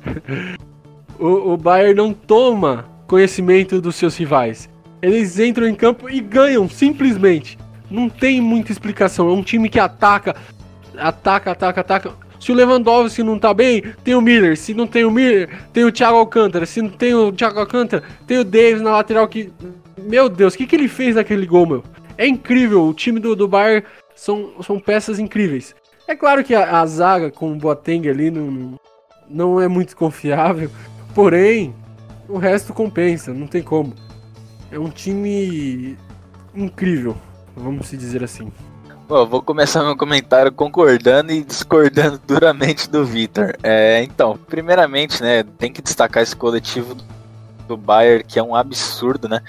[laughs] o, o Bayern não toma conhecimento dos seus rivais. Eles entram em campo e ganham, simplesmente. Não tem muita explicação. É um time que ataca, ataca, ataca, ataca. Se o Lewandowski não tá bem, tem o Miller. Se não tem o Miller, tem o Thiago Alcântara. Se não tem o Thiago Alcântara, tem o Davis na lateral que. Meu Deus, o que, que ele fez naquele gol, meu? É incrível. O time do, do Bayern são, são peças incríveis. É claro que a, a zaga com o Boateng ali não, não é muito confiável. Porém, o resto compensa, não tem como é um time incrível, vamos se dizer assim. Vou começar meu comentário concordando e discordando [laughs] duramente do Vitor. É, então, primeiramente, né, tem que destacar esse coletivo do Bayern, que é um absurdo, né?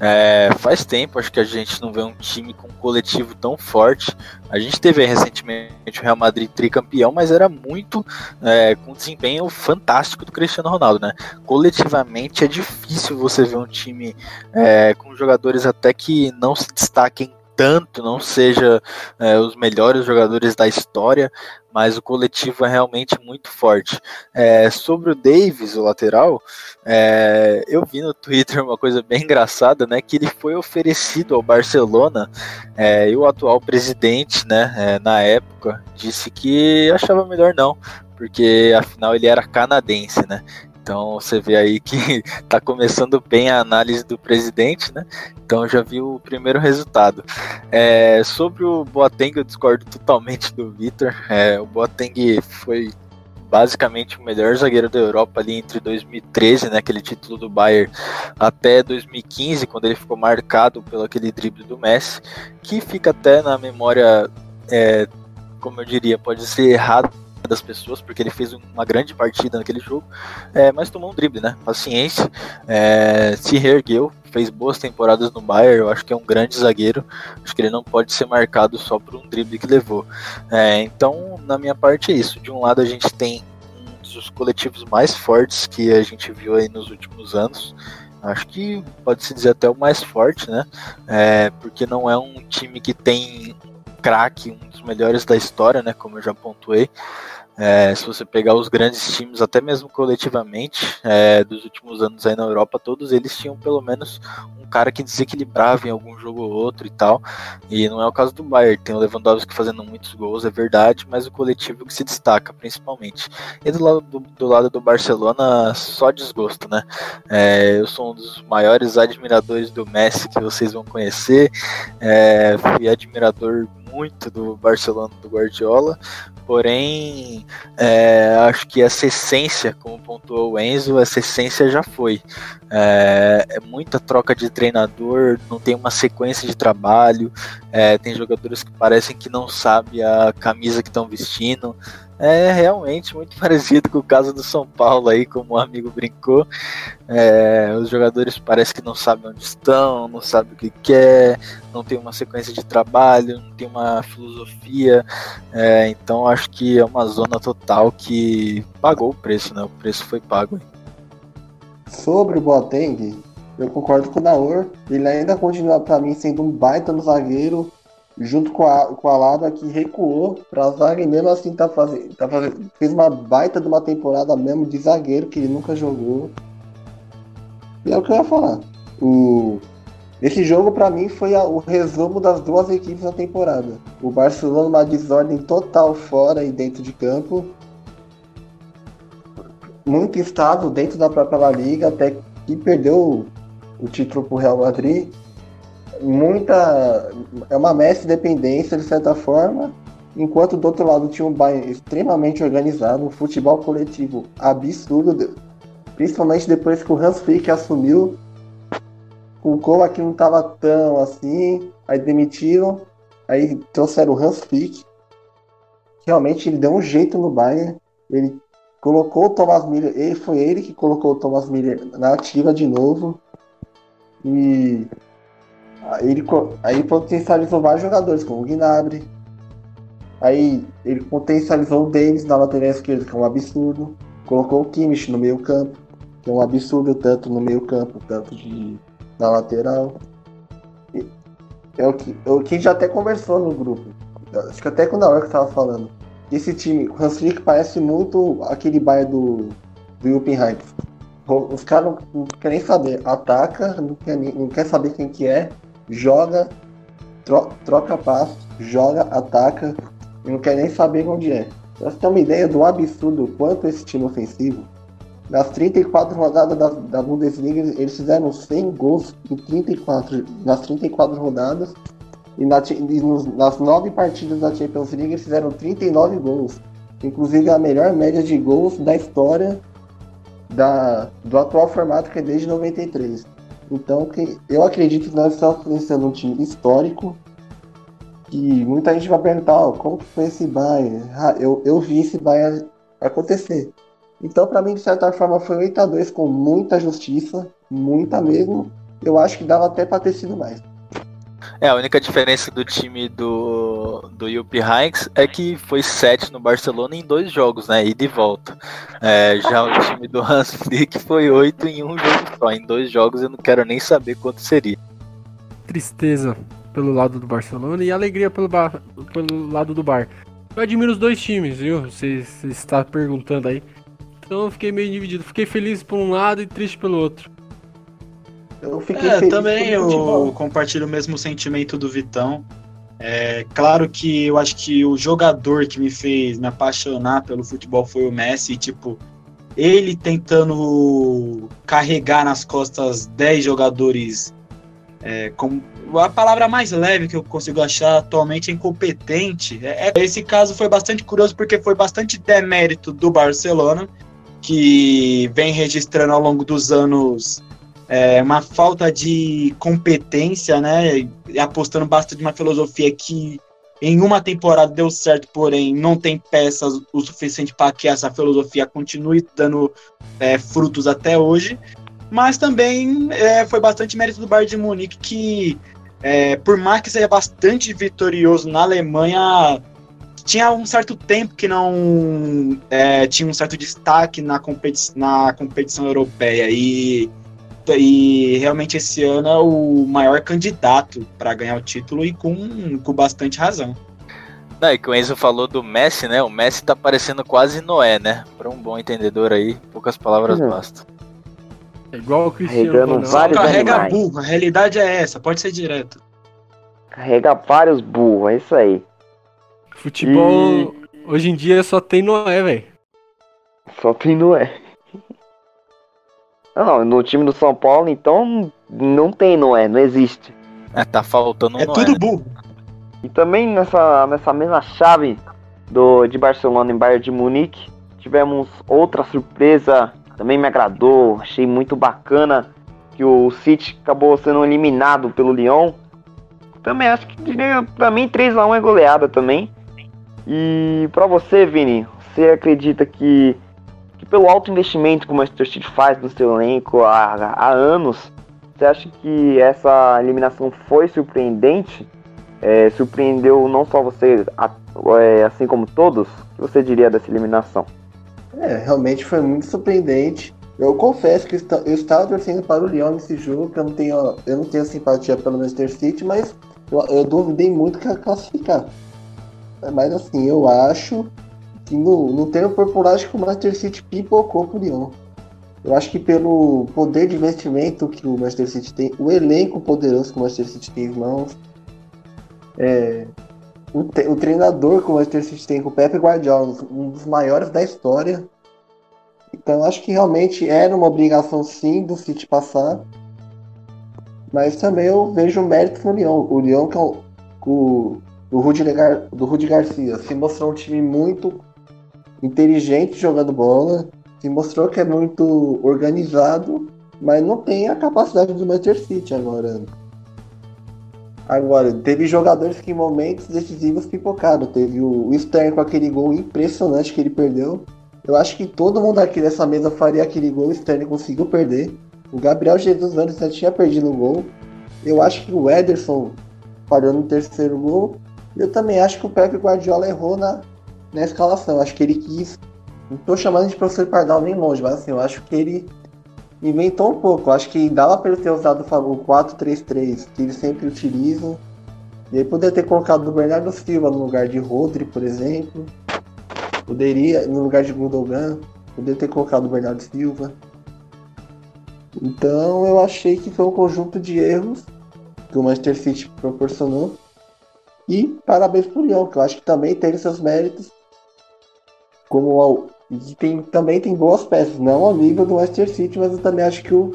É, faz tempo, acho que a gente não vê um time com um coletivo tão forte. A gente teve recentemente o Real Madrid tricampeão, mas era muito é, com desempenho fantástico do Cristiano Ronaldo, né? Coletivamente é difícil você ver um time é, com jogadores até que não se destaquem tanto, não seja é, os melhores jogadores da história, mas o coletivo é realmente muito forte. É, sobre o Davis, o lateral, é, eu vi no [laughs] Twitter uma coisa bem engraçada, né? Que ele foi oferecido ao Barcelona é, e o atual presidente, né, é, na época, disse que achava melhor não, porque afinal ele era canadense, né? Então você vê aí que está [laughs] começando bem a análise do presidente, né? Então já viu o primeiro resultado. É, sobre o Boateng, eu discordo totalmente do Vitor. É, o Boateng foi basicamente o melhor zagueiro da Europa ali entre 2013, né, aquele título do Bayern, até 2015, quando ele ficou marcado pelo aquele drible do Messi, que fica até na memória, é, como eu diria, pode ser errado das pessoas, porque ele fez uma grande partida naquele jogo, é, mas tomou um drible, né? Paciência, é, se reergueu, fez boas temporadas no Bayern, eu acho que é um grande zagueiro, acho que ele não pode ser marcado só por um drible que levou. É, então, na minha parte é isso. De um lado a gente tem um dos coletivos mais fortes que a gente viu aí nos últimos anos, acho que pode se dizer até o mais forte, né? É, porque não é um time que tem craque, um dos melhores da história, né? Como eu já pontuei. É, se você pegar os grandes times, até mesmo coletivamente, é, dos últimos anos aí na Europa, todos eles tinham pelo menos um cara que desequilibrava em algum jogo ou outro e tal. E não é o caso do Bayern. Tem o Lewandowski fazendo muitos gols, é verdade, mas o coletivo que se destaca principalmente. E do lado do, do lado do Barcelona, só desgosto, né? É, eu sou um dos maiores admiradores do Messi que vocês vão conhecer. É, fui admirador muito do Barcelona do Guardiola, porém é, acho que essa essência, como pontuou o Enzo, essa essência já foi. É, é muita troca de treinador, não tem uma sequência de trabalho, é, tem jogadores que parecem que não sabem a camisa que estão vestindo, é realmente muito [laughs] parecido com o caso do São Paulo aí, como o um amigo brincou. É, os jogadores parecem que não sabem onde estão, não sabem o que quer, não tem uma sequência de trabalho, não tem uma filosofia. É, então acho que é uma zona total que pagou o preço, né? O preço foi pago. Sobre o Boateng, eu concordo com o Naor. Ele ainda continua para mim sendo um baita no zagueiro junto com a, com a Lada que recuou para a zaga e mesmo assim tá fazendo, tá fazendo, fez uma baita de uma temporada mesmo de zagueiro que ele nunca jogou. E é o que eu ia falar. O, esse jogo para mim foi a, o resumo das duas equipes na temporada. O Barcelona uma desordem total fora e dentro de campo. Muito estável dentro da própria La Liga, até que perdeu o título para o Real Madrid muita. É uma mestre dependência, de certa forma, enquanto do outro lado tinha um Bayern extremamente organizado, um futebol coletivo absurdo, principalmente depois que o Hans Flick assumiu. O Kovac aqui não estava tão assim, aí demitiram, aí trouxeram o Hans Flick. Realmente ele deu um jeito no Bayern, ele colocou o Thomas Miller, ele foi ele que colocou o Thomas Miller na ativa de novo. E ele, aí potencializou vários jogadores, como o Gnabry. Aí ele potencializou o Davis na lateral esquerda, que é um absurdo. Colocou o Kimmich no meio campo, que é um absurdo tanto no meio campo, tanto de, na lateral. E, é o que, é o que já até conversou no grupo. Acho que até quando a hora que tava falando. Esse time, o Hans Flick parece muito aquele bairro do, do Juppin Os caras não, não querem saber. Ataca, não quer, não quer saber quem que é joga, tro troca passo, joga, ataca e não quer nem saber onde é. Pra você ter uma ideia do absurdo quanto esse time ofensivo, nas 34 rodadas da, da Bundesliga, eles fizeram 100 gols em 34, nas 34 rodadas. E, na, e nos, nas 9 partidas da Champions League, eles fizeram 39 gols. Inclusive a melhor média de gols da história da, do atual formato, que é desde 93. Então, eu acredito que nós estamos influenciando um time histórico e muita gente vai perguntar, oh, como que foi esse Bayern? Ah, eu, eu vi esse Bayern acontecer. Então, para mim, de certa forma, foi 8 a 2 com muita justiça, muita mesmo. Eu acho que dava até para ter sido mais. É, a única diferença do time do, do Heynckes é que foi 7 no Barcelona em dois jogos, né? E de volta. É, já o time do Hans [laughs] Flick foi 8 em um jogo só. Em dois jogos eu não quero nem saber quanto seria. Tristeza pelo lado do Barcelona e alegria pelo, bar, pelo lado do Bar. Eu admiro os dois times, viu? Você está perguntando aí. Então eu fiquei meio dividido. Fiquei feliz por um lado e triste pelo outro. Eu fiquei é, também eu compartilho o mesmo sentimento do Vitão. É claro que eu acho que o jogador que me fez me apaixonar pelo futebol foi o Messi, tipo, ele tentando carregar nas costas 10 jogadores é, com a palavra mais leve que eu consigo achar atualmente é incompetente. É, é, esse caso foi bastante curioso porque foi bastante demérito do Barcelona, que vem registrando ao longo dos anos é, uma falta de competência, né? Apostando bastante numa filosofia que em uma temporada deu certo, porém não tem peças o suficiente para que essa filosofia continue dando é, frutos até hoje. Mas também é, foi bastante mérito do Bayern de Munique que, é, por mais que seja bastante vitorioso na Alemanha, tinha um certo tempo que não é, tinha um certo destaque na, competi na competição europeia e, e realmente esse ano é o maior candidato para ganhar o título e com, com bastante razão. Não, e que o Enzo falou do Messi, né? O Messi tá parecendo quase Noé, né? Para um bom entendedor aí, poucas palavras uhum. bastam. É igual o Cristiano vários Carrega animais. burro, a realidade é essa, pode ser direto. Carrega vários burros, é isso aí. Futebol hoje em dia só tem Noé, velho. Só tem Noé. Não, no time do São Paulo, então, não tem Noé, não existe. É, tá faltando um É Noé, tudo né? burro. E também nessa, nessa mesma chave do, de Barcelona e Bayern de Munique, tivemos outra surpresa, também me agradou, achei muito bacana que o City acabou sendo eliminado pelo Lyon. Também acho que diria, pra mim 3x1 é goleada também. E pra você, Vini, você acredita que pelo alto investimento que o Manchester City faz no seu elenco há, há anos, você acha que essa eliminação foi surpreendente? É, surpreendeu não só você, é, assim como todos? O que você diria dessa eliminação? É, realmente foi muito surpreendente. Eu confesso que eu estava torcendo para o Lyon nesse jogo, que eu não tenho, eu não tenho simpatia pelo Manchester City, mas eu, eu duvidei muito que ia classificar. Mas assim, eu acho que no, no termo popular, acho que o Manchester City pipocou pro Lyon. Eu acho que pelo poder de investimento que o Manchester City tem, o elenco poderoso que o Manchester City tem em mãos, é, o, te- o treinador que o Manchester City tem com o Pepe Guardiola, um dos maiores da história. Então eu acho que realmente era uma obrigação sim do City passar. Mas também eu vejo mérito no Lyon. O Lyon que é o, o, do, Rudi Gar, do Rudi Garcia se mostrou um time muito inteligente jogando bola. Se mostrou que é muito organizado, mas não tem a capacidade do Manchester City agora. Agora, teve jogadores que em momentos decisivos pipocaram. Teve o Stern com aquele gol impressionante que ele perdeu. Eu acho que todo mundo aqui nessa mesa faria aquele gol, o Stern conseguiu perder. O Gabriel Jesus antes já tinha perdido o gol. Eu acho que o Ederson falhou no terceiro gol. Eu também acho que o Pepe Guardiola errou na, na escalação. Acho que ele quis. Não tô chamando de professor Pardal nem longe, mas assim, eu acho que ele inventou um pouco. Eu acho que dava para ele ter usado o 4-3-3, que ele sempre utiliza. E aí poderia ter colocado o Bernardo Silva no lugar de Rodri, por exemplo. Poderia, no lugar de Gundogan, poderia ter colocado o Bernardo Silva. Então eu achei que foi um conjunto de erros que o Manchester City proporcionou. E parabéns pro Lyon, que eu acho que também teve seus méritos. Como ao- tem, também tem boas peças, não nível do Manchester City, mas eu também acho que o,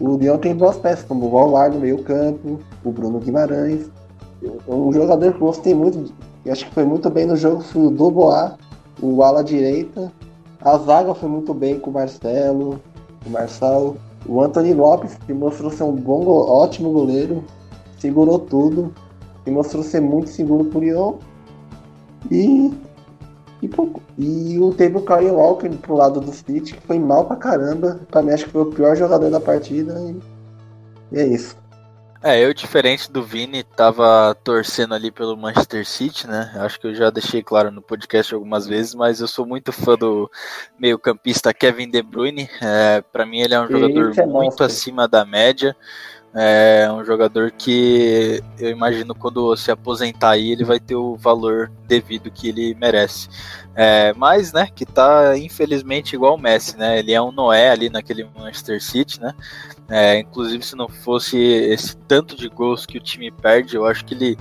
o Lyon tem boas peças, como o Valvar no meio campo, o Bruno Guimarães. Um jogador que gostei muito, e acho que foi muito bem no jogo, foi o Doboá, o ala direita. A zaga foi muito bem com o Marcelo, o Marçal. O Anthony Lopes, que mostrou ser um bom, ótimo goleiro, segurou tudo, e mostrou ser muito seguro pro Lyon. E, e, pouco- e o teve o Kyle Walker pro lado do City, que foi mal pra caramba. Pra mim, acho que foi o pior jogador da partida. E, e é isso. É, eu, diferente do Vini, tava torcendo ali pelo Manchester City, né? Acho que eu já deixei claro no podcast algumas vezes, mas eu sou muito fã do meio-campista Kevin De Bruyne. É, para mim, ele é um jogador Esse é muito acima da média. É um jogador que eu imagino quando se aposentar aí, ele vai ter o valor devido que ele merece. É, mas, né, que tá infelizmente igual o Messi, né? Ele é um Noé ali naquele Manchester City, né? É, inclusive, se não fosse esse tanto de gols que o time perde, eu acho que ele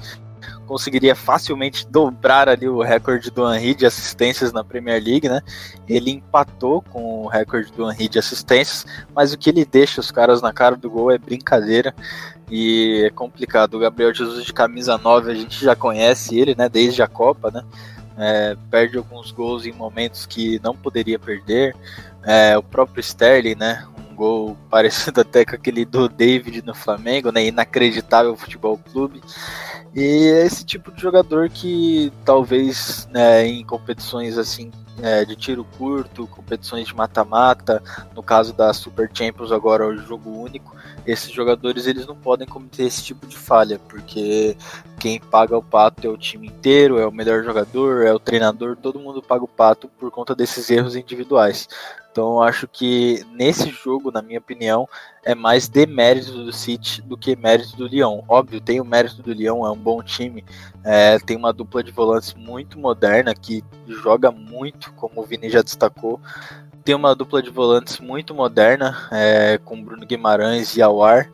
conseguiria facilmente dobrar ali o recorde do Henry de assistências na Premier League, né? Ele empatou com o recorde do Henry de assistências, mas o que ele deixa os caras na cara do gol é brincadeira e é complicado. O Gabriel Jesus de camisa 9, a gente já conhece ele, né? Desde a Copa, né? É, perde alguns gols em momentos que não poderia perder. É, o próprio Sterling, né? Gol parecido [laughs] até com aquele do David no Flamengo, né? Inacreditável futebol clube. E é esse tipo de jogador que talvez né, em competições assim é, de tiro curto, competições de mata-mata, no caso da Super Champions agora o jogo único, esses jogadores eles não podem cometer esse tipo de falha, porque quem paga o pato é o time inteiro, é o melhor jogador, é o treinador, todo mundo paga o pato por conta desses erros individuais. Então acho que nesse jogo, na minha opinião, é mais demérito do City do que mérito do Lyon. Óbvio, tem o mérito do Lyon, é um bom time, é, tem uma dupla de volantes muito moderna que joga muito, como o Vini já destacou. Tem uma dupla de volantes muito moderna, é, com Bruno Guimarães e Awar.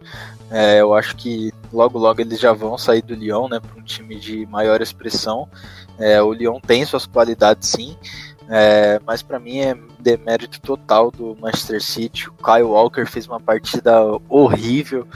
É, eu acho que logo logo eles já vão sair do Lyon, né, para um time de maior expressão. É, o Lyon tem suas qualidades, sim. É, mas para mim é demérito total do Manchester City. O Kyle Walker fez uma partida horrível.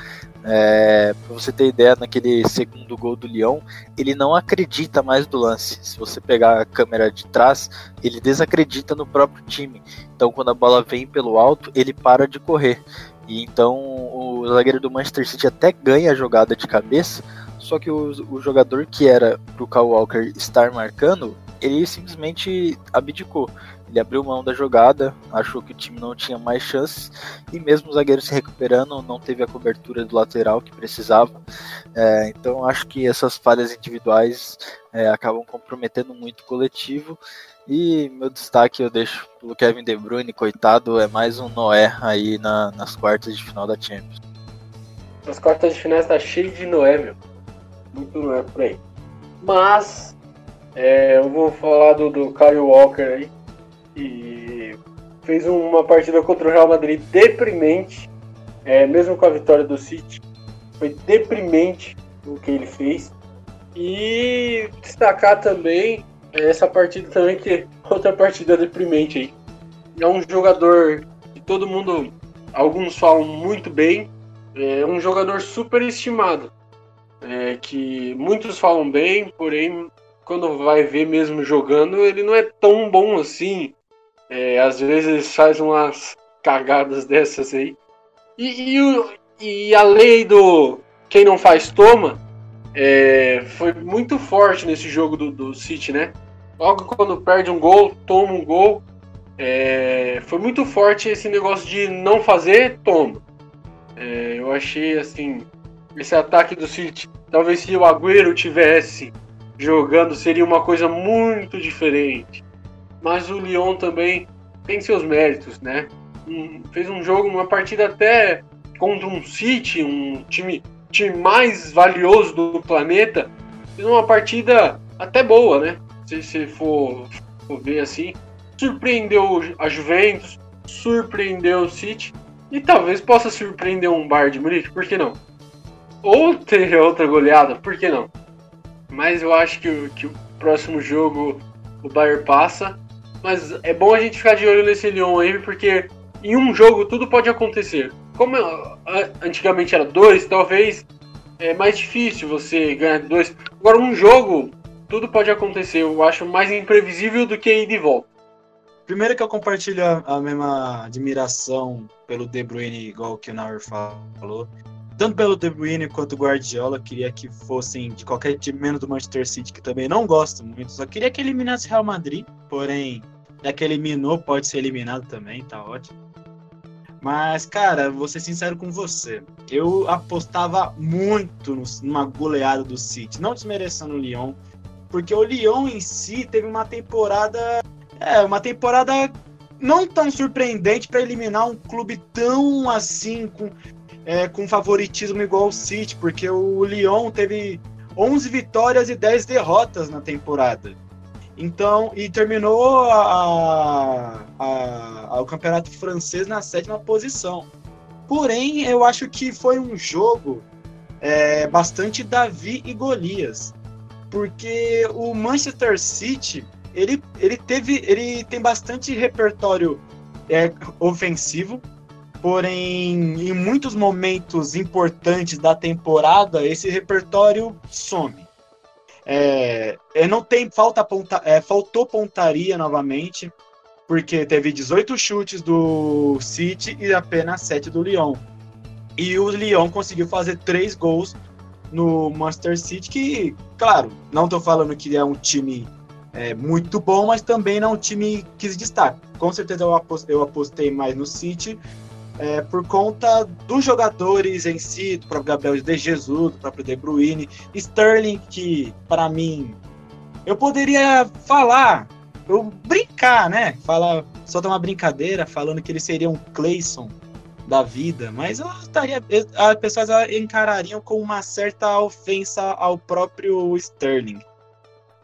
É, pra você ter ideia, naquele segundo gol do Lyon, ele não acredita mais do lance. Se você pegar a câmera de trás, ele desacredita no próprio time. Então, quando a bola vem pelo alto, ele para de correr. E então o zagueiro do Manchester City até ganha a jogada de cabeça, só que o, o jogador que era pro Kyle Walker estar marcando, ele simplesmente abdicou. Ele abriu mão da jogada, achou que o time não tinha mais chances e mesmo o zagueiro se recuperando, não teve a cobertura do lateral que precisava. É, então acho que essas falhas individuais é, acabam comprometendo muito o coletivo. E meu destaque eu deixo pelo Kevin De Bruyne, coitado, é mais um Noé aí na, nas quartas de final da Champions. Nas quartas de final está cheio de Noé, meu. Muito Noé por aí. Mas é, eu vou falar do, do Kyle Walker aí. E fez uma partida contra o Real Madrid deprimente. É, mesmo com a vitória do City. Foi deprimente o que ele fez. E destacar também essa partida também, que é [laughs] outra partida deprimente aí. É um jogador que todo mundo, alguns falam muito bem. É um jogador super estimado. É, que muitos falam bem, porém quando vai ver mesmo jogando, ele não é tão bom assim. É, às vezes faz umas cagadas dessas aí. E, e, e a lei do quem não faz toma é, foi muito forte nesse jogo do, do City, né? Logo quando perde um gol, toma um gol. É, foi muito forte esse negócio de não fazer, toma. É, eu achei assim, esse ataque do City. Talvez se o Agüero tivesse jogando seria uma coisa muito diferente. Mas o Lyon também tem seus méritos, né? Um, fez um jogo, uma partida até contra um City, um time, time mais valioso do planeta. Fez uma partida até boa, né? Se você for, for ver assim. Surpreendeu a Juventus, surpreendeu o City e talvez possa surpreender um Bayern de Munique, por que não? Ou ter outra goleada, por que não? Mas eu acho que, que o próximo jogo o Bayern passa. Mas é bom a gente ficar de olho nesse Lyon aí, porque em um jogo tudo pode acontecer. Como antigamente era dois, talvez é mais difícil você ganhar dois. Agora, um jogo, tudo pode acontecer. Eu acho mais imprevisível do que ir de volta. Primeiro que eu compartilho a mesma admiração pelo De Bruyne, igual que o Nauer falou tanto pelo De Bruyne quanto o Guardiola, queria que fossem de qualquer time, menos do Manchester City, que também não gosto muito. Só queria que eliminasse Real Madrid, porém, já que eliminou, pode ser eliminado também, tá ótimo. Mas, cara, vou ser sincero com você. Eu apostava muito numa goleada do City, não desmerecendo o Lyon, porque o Lyon em si teve uma temporada. É, uma temporada não tão surpreendente para eliminar um clube tão assim, com, é, com favoritismo igual o City, porque o Lyon teve 11 vitórias e 10 derrotas na temporada. Então, e terminou a, a, a, o campeonato francês na sétima posição. Porém, eu acho que foi um jogo é, bastante Davi e Golias, porque o Manchester City ele, ele teve ele tem bastante repertório é, ofensivo, Porém, em muitos momentos importantes da temporada, esse repertório some. É, é não tem falta ponta, é, faltou pontaria novamente. porque teve 18 chutes do City e apenas 7 do Lyon. E o Lyon conseguiu fazer 3 gols no Manchester City, que, claro, não estou falando que é um time é, muito bom, mas também não é um time que se destaca. Com certeza eu eu apostei mais no City, é, por conta dos jogadores em si, do próprio Gabriel de Jesus, do próprio De Bruyne, Sterling, que para mim eu poderia falar, eu brincar, né? Falar, soltar uma brincadeira falando que ele seria um Clayson da vida, mas eu estaria, as pessoas encarariam com uma certa ofensa ao próprio Sterling.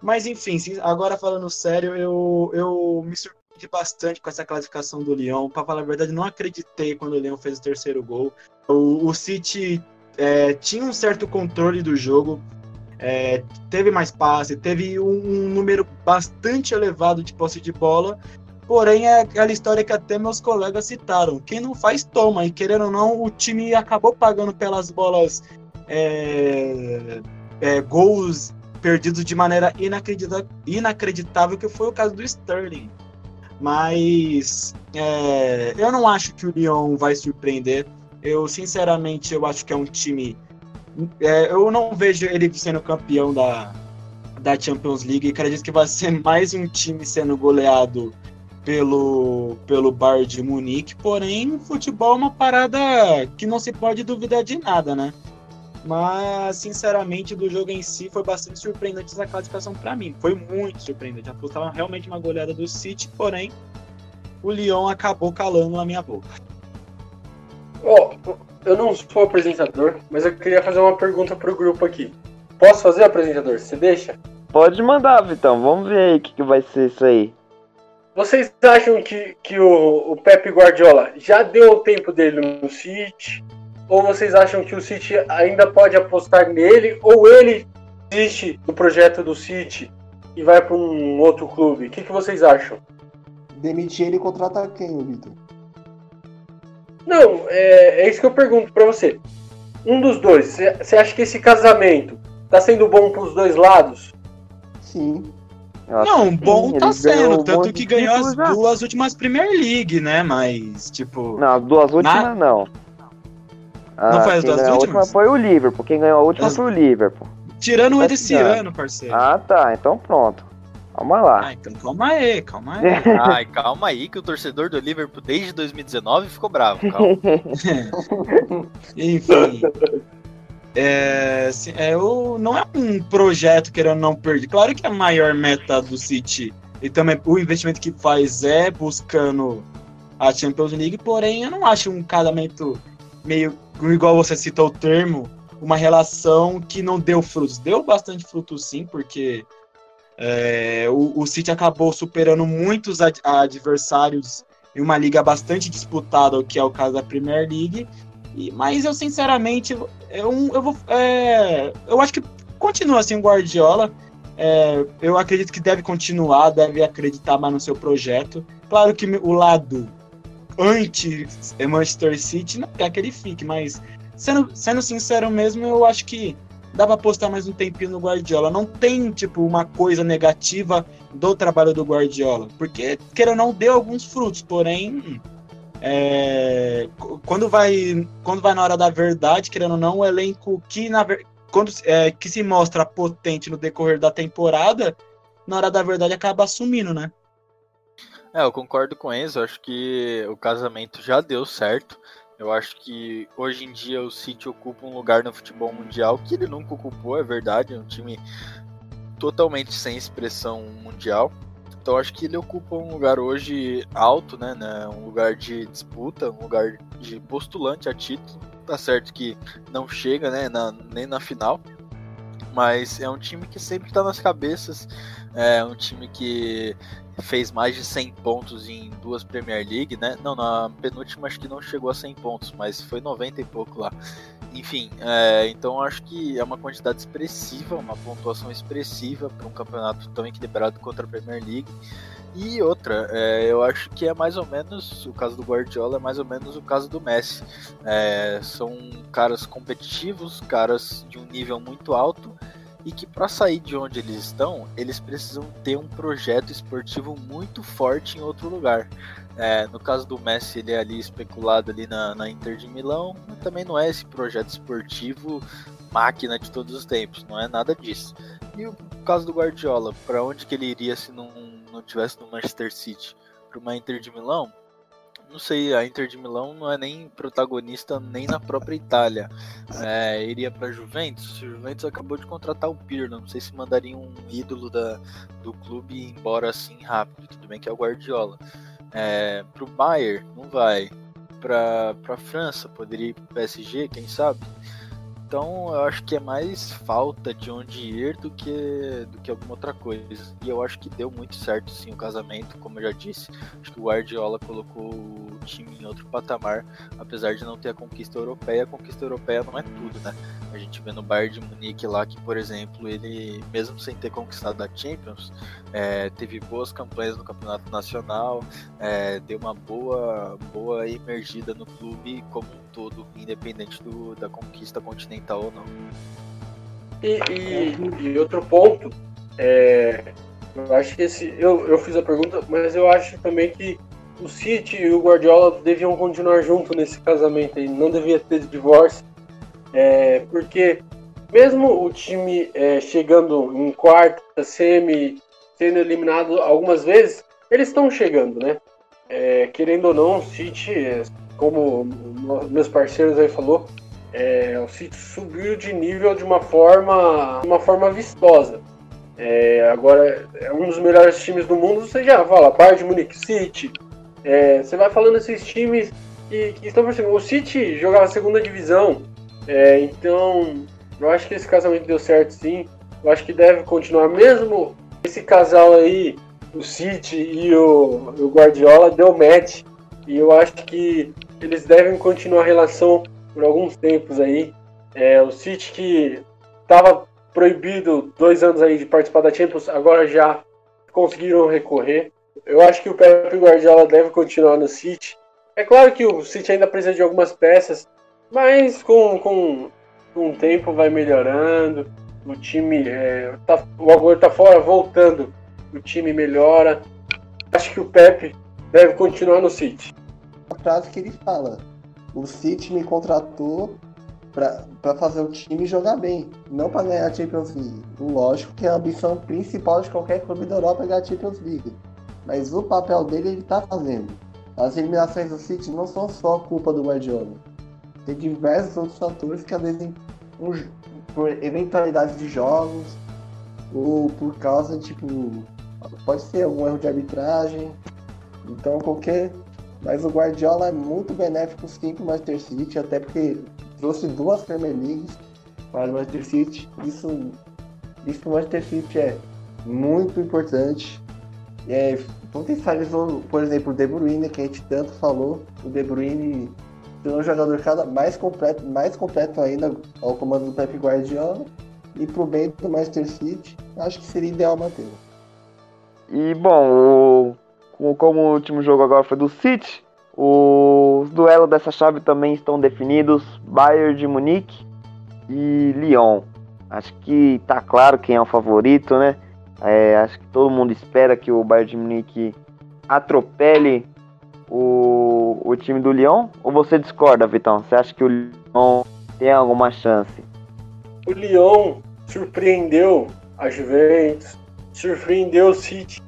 Mas enfim, agora falando sério, eu, eu me surpreendi bastante com essa classificação do Lyon. Para falar a verdade, não acreditei quando o Lyon fez o terceiro gol. O, o City é, tinha um certo controle do jogo, é, teve mais passe, teve um, um, número bastante elevado de posse de bola. Porém, é aquela história que até meus colegas citaram. Quem não faz, toma. E querendo ou não, o time acabou pagando pelas bolas é, é, gols perdidos de maneira inacreditável, inacreditável, que foi o caso do Sterling. Mas é, eu não acho que o Lyon vai surpreender. Eu, sinceramente, eu acho que é um time. É, eu não vejo ele sendo campeão da, da Champions League. Acredito que vai ser [laughs] mais um time sendo goleado pelo, pelo Bayern de Munique. Porém, futebol é uma parada que não se pode duvidar de nada, né? Mas, sinceramente, do jogo em si foi bastante surpreendente essa classificação para mim. Foi muito surpreendente. Apostava realmente uma goleada do City, porém, o Lyon acabou calando na minha boca. Ó, oh, eu não sou apresentador, mas eu queria fazer uma pergunta pro grupo aqui. Posso fazer, apresentador? Você deixa? Pode mandar, Vitão. Vamos ver aí o que, que vai ser isso aí. Vocês acham que, que o, o Pepe Guardiola já deu o tempo dele no City? Ou vocês acham que o City ainda pode apostar nele? Ou ele desiste do projeto do City e vai para um outro clube? O que, que vocês acham? Demitir ele e contratar quem, Vitor? Não, é, é isso que eu pergunto para você. Um dos dois, você acha que esse casamento tá sendo bom para os dois lados? Sim. Não, bom tá sendo, tanto que ganhou as já. duas últimas Premier League, né? Mas, tipo. Não, as duas últimas na... não. Ah, não foi as duas últimas? A última foi o Liverpool. Quem ganhou a última as... foi o Liverpool. Tirando o desse ano, parceiro. Ah, tá. Então pronto. Calma lá. Ah, então calma aí, calma aí. [laughs] Ai, calma aí que o torcedor do Liverpool desde 2019 ficou bravo, calma. [laughs] Enfim. É, assim, é, o, não é um projeto querendo não perder. Claro que a maior meta do City e também o investimento que faz é buscando a Champions League, porém eu não acho um casamento meio igual você citou o termo, uma relação que não deu frutos. Deu bastante frutos sim, porque é, o, o City acabou superando muitos ad, adversários em uma liga bastante disputada, o que é o caso da Premier League. E, mas eu sinceramente, eu, eu, vou, é, eu acho que continua assim o Guardiola. É, eu acredito que deve continuar, deve acreditar mais no seu projeto. Claro que o lado anti-Manchester City, não quer que ele fique, mas sendo, sendo sincero mesmo, eu acho que dá pra apostar mais um tempinho no Guardiola. Não tem, tipo, uma coisa negativa do trabalho do Guardiola, porque, queira ou não, deu alguns frutos, porém, é, quando, vai, quando vai na hora da verdade, querendo ou não, o elenco que, na, quando, é, que se mostra potente no decorrer da temporada, na hora da verdade acaba assumindo, né? É, eu concordo com Enzo, acho que o casamento já deu certo. Eu acho que hoje em dia o City ocupa um lugar no futebol mundial que ele nunca ocupou, é verdade, é um time totalmente sem expressão mundial. Então acho que ele ocupa um lugar hoje alto, né, né, um lugar de disputa, um lugar de postulante a título. Tá certo que não chega, né, na, nem na final, mas é um time que sempre está nas cabeças, é um time que fez mais de 100 pontos em duas Premier League, né? Não, na penúltima acho que não chegou a 100 pontos, mas foi 90 e pouco lá. Enfim, é, então acho que é uma quantidade expressiva, uma pontuação expressiva para um campeonato tão equilibrado contra a Premier League. E outra, é, eu acho que é mais ou menos o caso do Guardiola, é mais ou menos o caso do Messi. É, são caras competitivos, caras de um nível muito alto e que para sair de onde eles estão, eles precisam ter um projeto esportivo muito forte em outro lugar. É, no caso do Messi, ele é ali especulado ali na, na Inter de Milão, também não é esse projeto esportivo máquina de todos os tempos, não é nada disso. E o caso do Guardiola, para onde que ele iria se não, não tivesse no Manchester City? Para uma Inter de Milão? Não sei, a Inter de Milão não é nem protagonista nem na própria Itália. É, iria para Juventus. A Juventus acabou de contratar o Pirlo. Não sei se mandaria um ídolo da, do clube embora assim rápido. Tudo bem que é o Guardiola. É, pro Bayern, não vai. Para pra França, poderia ir pro PSG, quem sabe? Então eu acho que é mais falta de onde ir do que, do que alguma outra coisa. E eu acho que deu muito certo sim o casamento, como eu já disse. Acho que o Guardiola colocou o time em outro patamar, apesar de não ter a conquista europeia. A conquista europeia não é tudo, né? A gente vê no Bayern de Munique lá que, por exemplo, ele, mesmo sem ter conquistado a Champions, é, teve boas campanhas no Campeonato Nacional, é, deu uma boa, boa emergida no clube como todo, independente do, da conquista continental ou não. E, e, e outro ponto, é, eu acho que esse. Eu, eu fiz a pergunta, mas eu acho também que o City e o Guardiola deviam continuar junto nesse casamento aí, não devia ter divórcio, é, porque mesmo o time é, chegando em quarta, semi, sendo eliminado algumas vezes, eles estão chegando, né? É, querendo ou não, o City como meus parceiros aí falou, é, o City subiu de nível de uma forma, uma forma vistosa. É, agora é um dos melhores times do mundo. Você já fala, Bayern de Munique, City. É, você vai falando esses times que, que estão por cima. O City jogava segunda divisão, é, então eu acho que esse casamento deu certo sim. Eu acho que deve continuar mesmo esse casal aí, o City e o, o Guardiola deu match. E eu acho que eles devem continuar a relação por alguns tempos aí. É, o City que estava proibido dois anos aí de participar da Champions, agora já conseguiram recorrer. Eu acho que o Pep Guardiola deve continuar no City. É claro que o City ainda precisa de algumas peças, mas com, com, com o tempo vai melhorando. O time, é, tá, o Agüero tá fora, voltando, o time melhora. Acho que o Pep deve continuar no City frase que ele fala: O City me contratou para fazer o time jogar bem, não para ganhar a Champions League. Lógico que a ambição principal de qualquer clube da Europa é ganhar a Champions League, mas o papel dele ele está fazendo. As eliminações do City não são só culpa do Guardiola. Tem diversos outros fatores que às vezes um, por eventualidades de jogos ou por causa tipo pode ser algum erro de arbitragem. Então qualquer mas o Guardiola é muito benéfico sim para o Manchester City, até porque trouxe duas Premier Leagues para o Manchester City. Isso, isso para o Manchester City é muito importante. É, potencializou, por exemplo, o De Bruyne, que a gente tanto falou. O De Bruyne sendo um jogador cada mais completo, mais completo ainda ao comando do Pep Guardiola. E pro bem do Manchester City, acho que seria ideal mantê-lo. E bom, o como o último jogo agora foi do City, os duelos dessa chave também estão definidos: Bayern de Munique e Lyon. Acho que tá claro quem é o favorito, né? É, acho que todo mundo espera que o Bayern de Munique atropele o, o time do Lyon. Ou você discorda, Vitão? Você acha que o Lyon tem alguma chance? O Lyon surpreendeu a Juventus, surpreendeu o City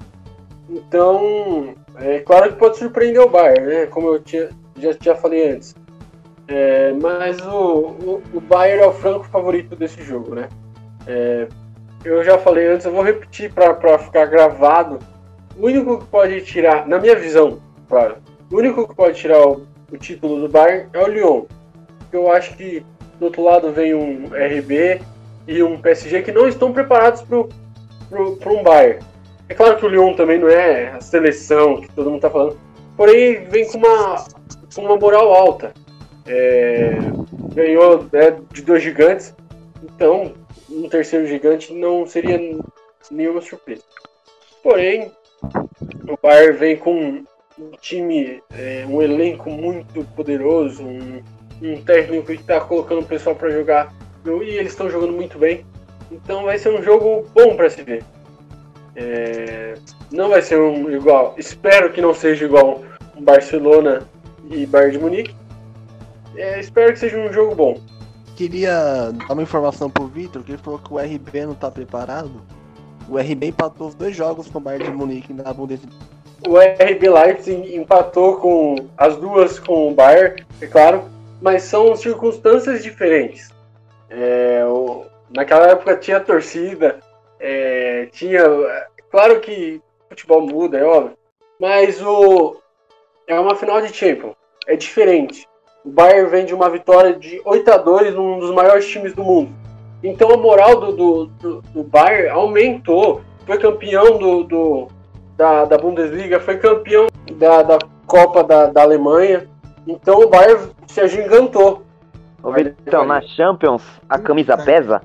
então, é claro que pode surpreender o Bayern, né? Como eu tinha, já, já falei antes. É, mas o, o, o, Bayern é o franco favorito desse jogo, né? É, eu já falei antes, eu vou repetir para ficar gravado. O único que pode tirar, na minha visão, claro, o único que pode tirar o, o título do Bayern é o Lyon. Eu acho que do outro lado vem um RB e um PSG que não estão preparados para um Bayern. É claro que o Lyon também não é a seleção que todo mundo tá falando, porém vem com uma, com uma moral alta. É, ganhou né, de dois gigantes, então um terceiro gigante não seria nenhuma surpresa. Porém, o Bayern vem com um time, é, um elenco muito poderoso, um, um técnico que está colocando o pessoal para jogar e eles estão jogando muito bem. Então vai ser um jogo bom para se ver. É, não vai ser um igual. Espero que não seja igual Barcelona e Bayern de Munique. É, espero que seja um jogo bom. Queria dar uma informação pro Vitor, que ele falou que o RB não tá preparado. O RB empatou os dois jogos com o Bayern de Munique na Bundesliga. O RB Leipzig empatou com as duas com o Bayern, é claro, mas são circunstâncias diferentes. É, o, naquela época tinha torcida, é, tinha. Claro que futebol muda, é óbvio. Mas o. É uma final de Champions. É diferente. O Bayern vem de uma vitória de 8 a 2 num dos maiores times do mundo. Então a moral do, do, do, do Bayern aumentou. Foi campeão do, do da, da, Bundesliga, foi campeão da, da Copa da, da Alemanha. Então o Bayern se agigantou. Ô, então, na Champions, a camisa pesa?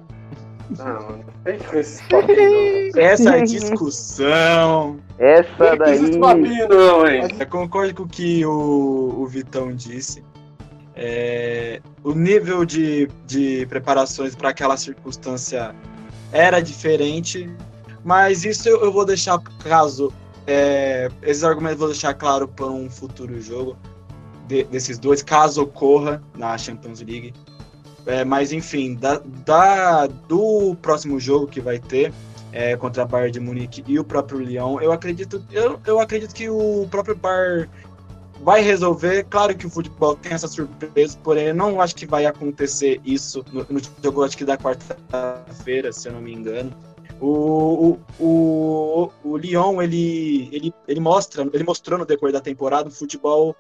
Ah, mano. [laughs] Essa discussão. Essa daí. Não, hein? Eu concordo com o que o, o Vitão disse. É, o nível de, de preparações para aquela circunstância era diferente, mas isso eu, eu vou deixar caso. É, esses argumentos eu vou deixar claro para um futuro jogo de, desses dois, caso ocorra na Champions League. É, mas enfim, da, da, do próximo jogo que vai ter é, contra a Bayern de Munique e o próprio Lyon, eu acredito, eu, eu acredito que o próprio Bayern vai resolver. Claro que o futebol tem essa surpresa, porém eu não acho que vai acontecer isso no, no jogo, acho que da quarta-feira, se eu não me engano. O, o, o, o Lyon, ele, ele, ele mostra, ele mostrou no decorrer da temporada um futebol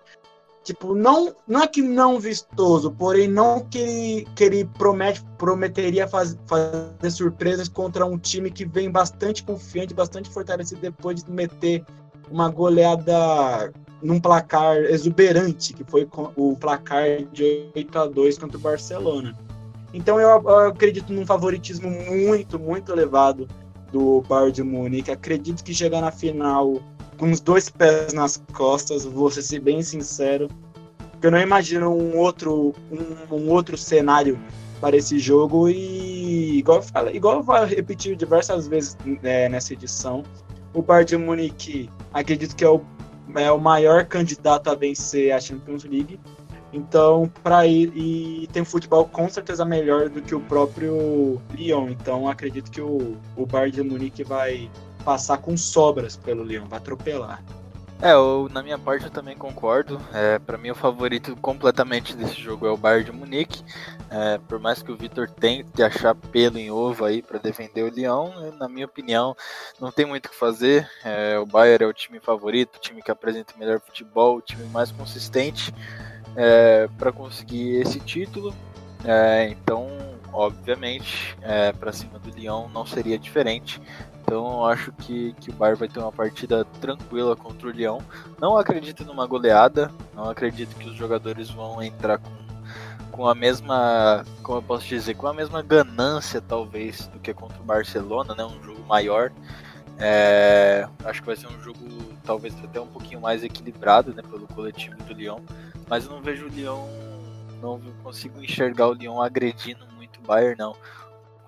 tipo, não, não é que não vistoso, porém não que ele, que ele promete, prometeria faz, fazer surpresas contra um time que vem bastante confiante, bastante fortalecido depois de meter uma goleada num placar exuberante, que foi o placar de 8 a 2 contra o Barcelona. Então eu, eu acredito num favoritismo muito, muito elevado do Bayern de Munique. Acredito que chegar na final com os dois pés nas costas, vou ser bem sincero, porque eu não imagino um outro, um, um outro cenário para esse jogo e igual eu falo, igual eu vou repetir diversas vezes é, nessa edição, o Bayern de Munique acredito que é o é o maior candidato a vencer a Champions League. Então, para ir e tem futebol com certeza melhor do que o próprio Lyon. Então, acredito que o, o Bayern de Munique vai passar com sobras pelo Lyon, vai atropelar. É, eu, na minha parte eu também concordo. É, para mim o favorito completamente desse jogo é o Bayern de Munique. É, por mais que o Vitor tente achar pelo em ovo aí para defender o Lyon, na minha opinião não tem muito o que fazer. É, o Bayern é o time favorito, o time que apresenta o melhor futebol, o time mais consistente é, para conseguir esse título. É, então, obviamente, é, para cima do Lyon não seria diferente. Então acho que, que o Bayern vai ter uma partida tranquila contra o Lyon. Não acredito numa goleada, não acredito que os jogadores vão entrar com, com a mesma, como eu posso dizer, com a mesma ganância talvez do que contra o Barcelona, né? Um jogo maior. É, acho que vai ser um jogo talvez até um pouquinho mais equilibrado, né, pelo coletivo do Lyon. Mas eu não vejo o Lyon, não consigo enxergar o Lyon agredindo muito o Bayern, não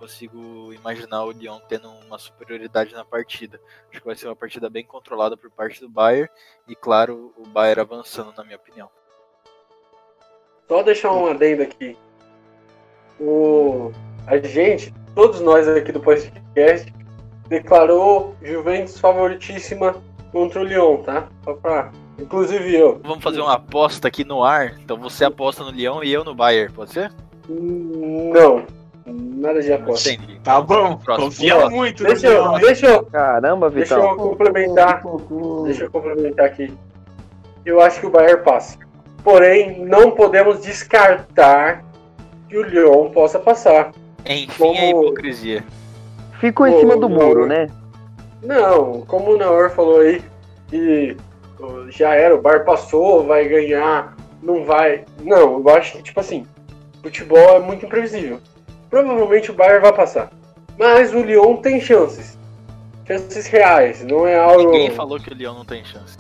consigo imaginar o Lyon tendo uma superioridade na partida. Acho que vai ser uma partida bem controlada por parte do Bayern e, claro, o Bayern avançando, na minha opinião. Só deixar um adendo aqui. O... A gente, todos nós aqui do podcast, declarou Juventus favoritíssima contra o Lyon, tá? Só pra... Inclusive eu. Vamos fazer uma aposta aqui no ar. Então você aposta no Lyon e eu no Bayern, pode ser? Não. Nada de aposta. Entendi. Tá bom, Próximo. confia muito. Deixa eu, deixa eu, Caramba, Vitão. Deixa eu complementar. Deixa eu complementar aqui. Eu acho que o Bayern passa. Porém, não podemos descartar que o Lyon possa passar. Enfim, como... a hipocrisia. Ficou em cima do muro, né? Não, como o Naor falou aí, que já era, o Bar passou, vai ganhar, não vai. Não, eu acho que, tipo assim, futebol é muito imprevisível provavelmente o Bayern vai passar. Mas o Lyon tem chances. Chances reais, não é algo. Ninguém falou que o Lyon não tem chance.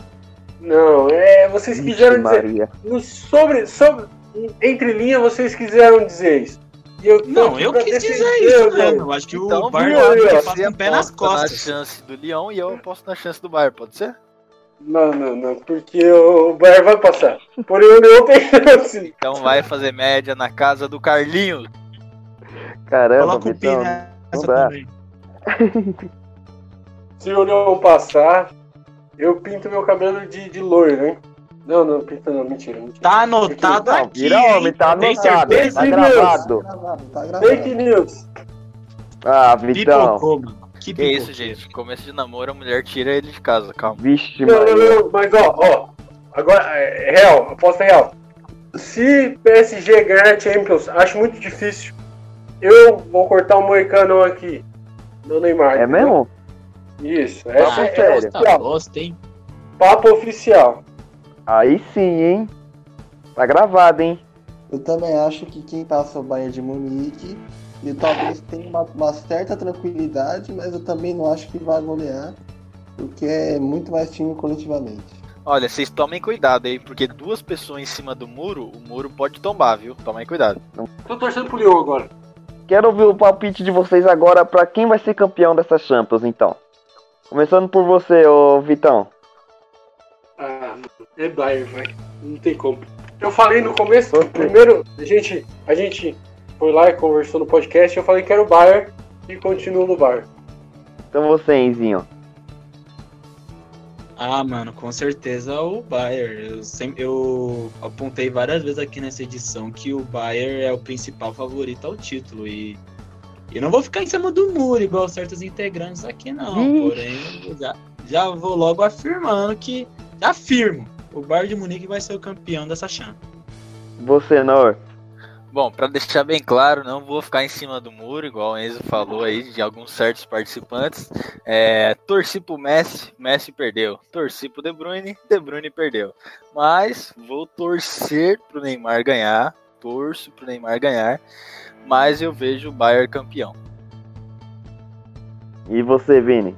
Não, é. Vocês quiseram dizer. No, sobre, sobre. Entre linha, vocês quiseram dizer isso. E eu Não, eu quis defender, dizer isso mesmo. Eu acho que Então, o Bayern vai passar o pé nas aposta na costas. chance do Lyon e eu aposto na chance do Bayern, pode ser? Não, não, não, porque o Bayern vai passar. Porém, o Leão tem [laughs] chance. Então vai fazer média na casa do Carlinhos. Caramba, Coloca o Pi nessa não também. [laughs] Se o Leão passar, eu pinto meu cabelo de, de loiro, hein? Não, não, pinta não, mentira, mentira. Tá anotado Não, aqui. vira homem, hein? tá Tem anotado, certeza? tá gravado. Tá gravado, tá gravado. Fake news. Ah, Vitão. Pipocou. Que Que isso, gente? Começo de namoro, a mulher tira ele de casa, calma. Vixe, Não, não, não, mas ó, ó. Agora, é real, aposta real. Se PSG ganhar a Champions, acho muito difícil. Eu vou cortar um moicano aqui. No Neymar. É mesmo? Isso, Papo essa é, sério. é Tá oficial. bosta, hein? Papo oficial. Aí sim, hein? Tá gravado, hein? Eu também acho que quem passa é o Bayern de Munique e talvez tenha uma, uma certa tranquilidade, mas eu também não acho que vai golear, porque é muito mais time coletivamente. Olha, vocês tomem cuidado aí, porque duas pessoas em cima do muro, o muro pode tombar, viu? Tomem cuidado. Tô torcendo pro Lyon agora. Quero ouvir o palpite de vocês agora pra quem vai ser campeão dessa Champions, então. Começando por você, ô Vitão. Ah, é Bayern, vai. Não tem como. Eu falei no começo, Ok. primeiro, a gente, a gente foi lá e conversou no podcast, eu falei que era o Bayern e continuo no Bayern. Então você, Enzinho. Ah, mano, com certeza o Bayern. Eu, sempre, eu apontei várias vezes aqui nessa edição que o Bayern é o principal favorito ao título. E eu não vou ficar em cima do muro, igual certos integrantes aqui, não. Vixe. Porém, eu já, já vou logo afirmando que. Afirmo, o Bayern de Munique vai ser o campeão dessa chance. Você, Nor. Bom, pra deixar bem claro, não vou ficar em cima do muro, igual o Enzo falou aí, de alguns certos participantes. É, torci pro Messi, Messi perdeu. Torci pro De Bruyne, De Bruyne perdeu. Mas vou torcer pro Neymar ganhar, torço pro Neymar ganhar, mas eu vejo o Bayern campeão. E você, Vini?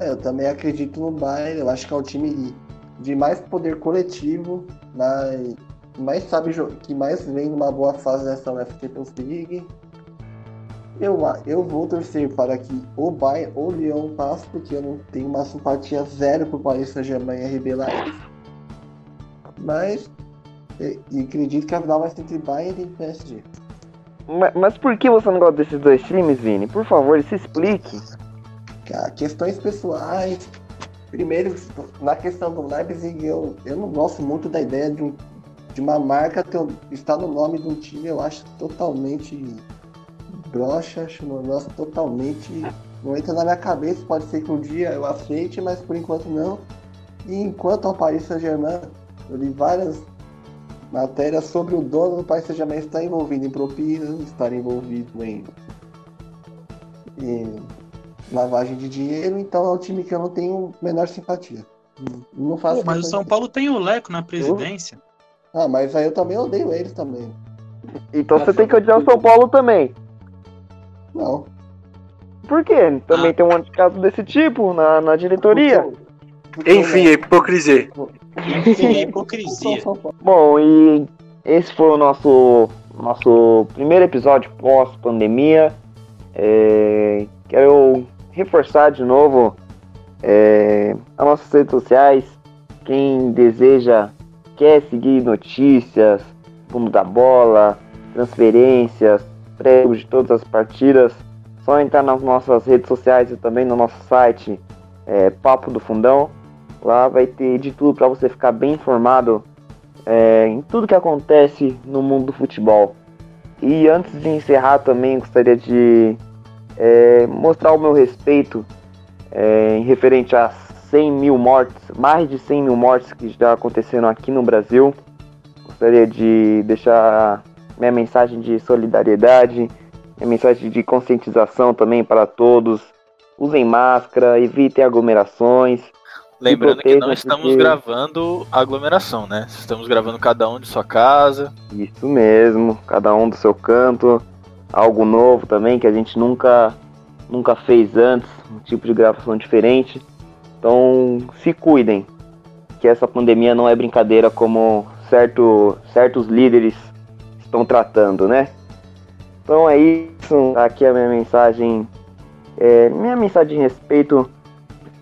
É, eu também acredito no Bayern, eu acho que é o time de mais poder coletivo, mais, que mais sabe que mais vem numa boa fase nessa UEFA Champions League. Eu, eu vou torcer para que o Bayern ou o Lyon passe, porque eu não tenho uma simpatia zero por Paris Saint-Germain e RB Leipzig. Mas e, e acredito que a final vai ser entre Bayern e PSG. Ma- Mas por que você não gosta desses dois times, Vini? Por favor, se explique. Cara, questões pessoais. Primeiro, na questão do Leipzig, eu, eu não gosto muito da ideia de, um, de uma marca ter, estar no nome de um time, eu acho totalmente broxa, acho um negócio totalmente. Não entra na minha cabeça, pode ser que um dia eu aceite, mas por enquanto não. E enquanto ao Paris Saint-Germain, eu li várias matérias sobre o dono do Paris Saint-Germain estar envolvido em propinas, estar envolvido em, em lavagem de dinheiro, então é um time que eu não tenho menor simpatia. Não- faço Pô, mas o São Paulo tem o Leco na presidência. Ah, mas aí eu também odeio eles também. Então você tem que odiar o São Paulo também. Não. Por quê? Também Ah. tem um monte de caso desse tipo na, na diretoria. Porque porque Enfim, é hipocrisia. Enfim, é hipocrisia. Bom, e esse foi o nosso, nosso primeiro episódio pós-pandemia. É, quero reforçar de novo é, as nossas redes sociais. Quem deseja, quer seguir notícias, fundo da bola, transferências, pregos de todas as partidas, só entrar nas nossas redes sociais e também no nosso site é, Papo do Fundão. Lá vai ter de tudo para você ficar bem informado é, em tudo que acontece no mundo do futebol. E antes de encerrar também gostaria de é, mostrar o meu respeito é, em referente a 100 mil mortes, mais de 100 mil mortes que já aconteceram aqui no Brasil. Gostaria de deixar minha mensagem de solidariedade, minha mensagem de conscientização também para todos. Usem máscara, evitem aglomerações. Lembrando que não estamos gravando aglomeração, né? Estamos gravando cada um de sua casa. Isso mesmo, cada um do seu canto, algo novo também que a gente nunca nunca fez antes, um tipo de gravação diferente. Então, se cuidem, que essa pandemia não é brincadeira como certo, certos líderes estão tratando, né? Então é isso. Aqui é a minha mensagem. É, minha mensagem de respeito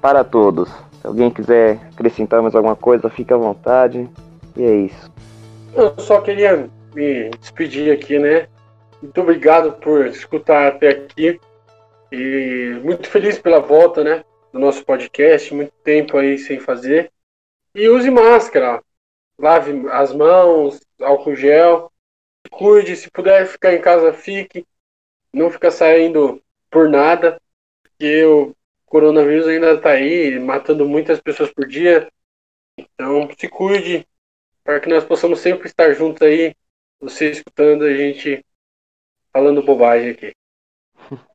para todos. Se alguém quiser acrescentar mais alguma coisa, fique à vontade. E é isso. Eu só queria me despedir aqui, né? Muito obrigado por escutar até aqui. E muito feliz pela volta, né? Do nosso podcast. Muito tempo aí sem fazer. E use máscara. Lave as mãos, álcool gel. Cuide, se puder ficar em casa, fique. Não fica saindo por nada. Porque o coronavírus ainda está aí, matando muitas pessoas por dia. Então, se cuide, para que nós possamos sempre estar juntos aí, você escutando a gente falando bobagem aqui. [laughs]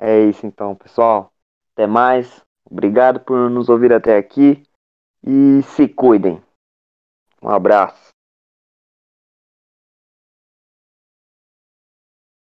É isso então, pessoal. Até mais. Obrigado por nos ouvir até aqui e se cuidem. Um abraço.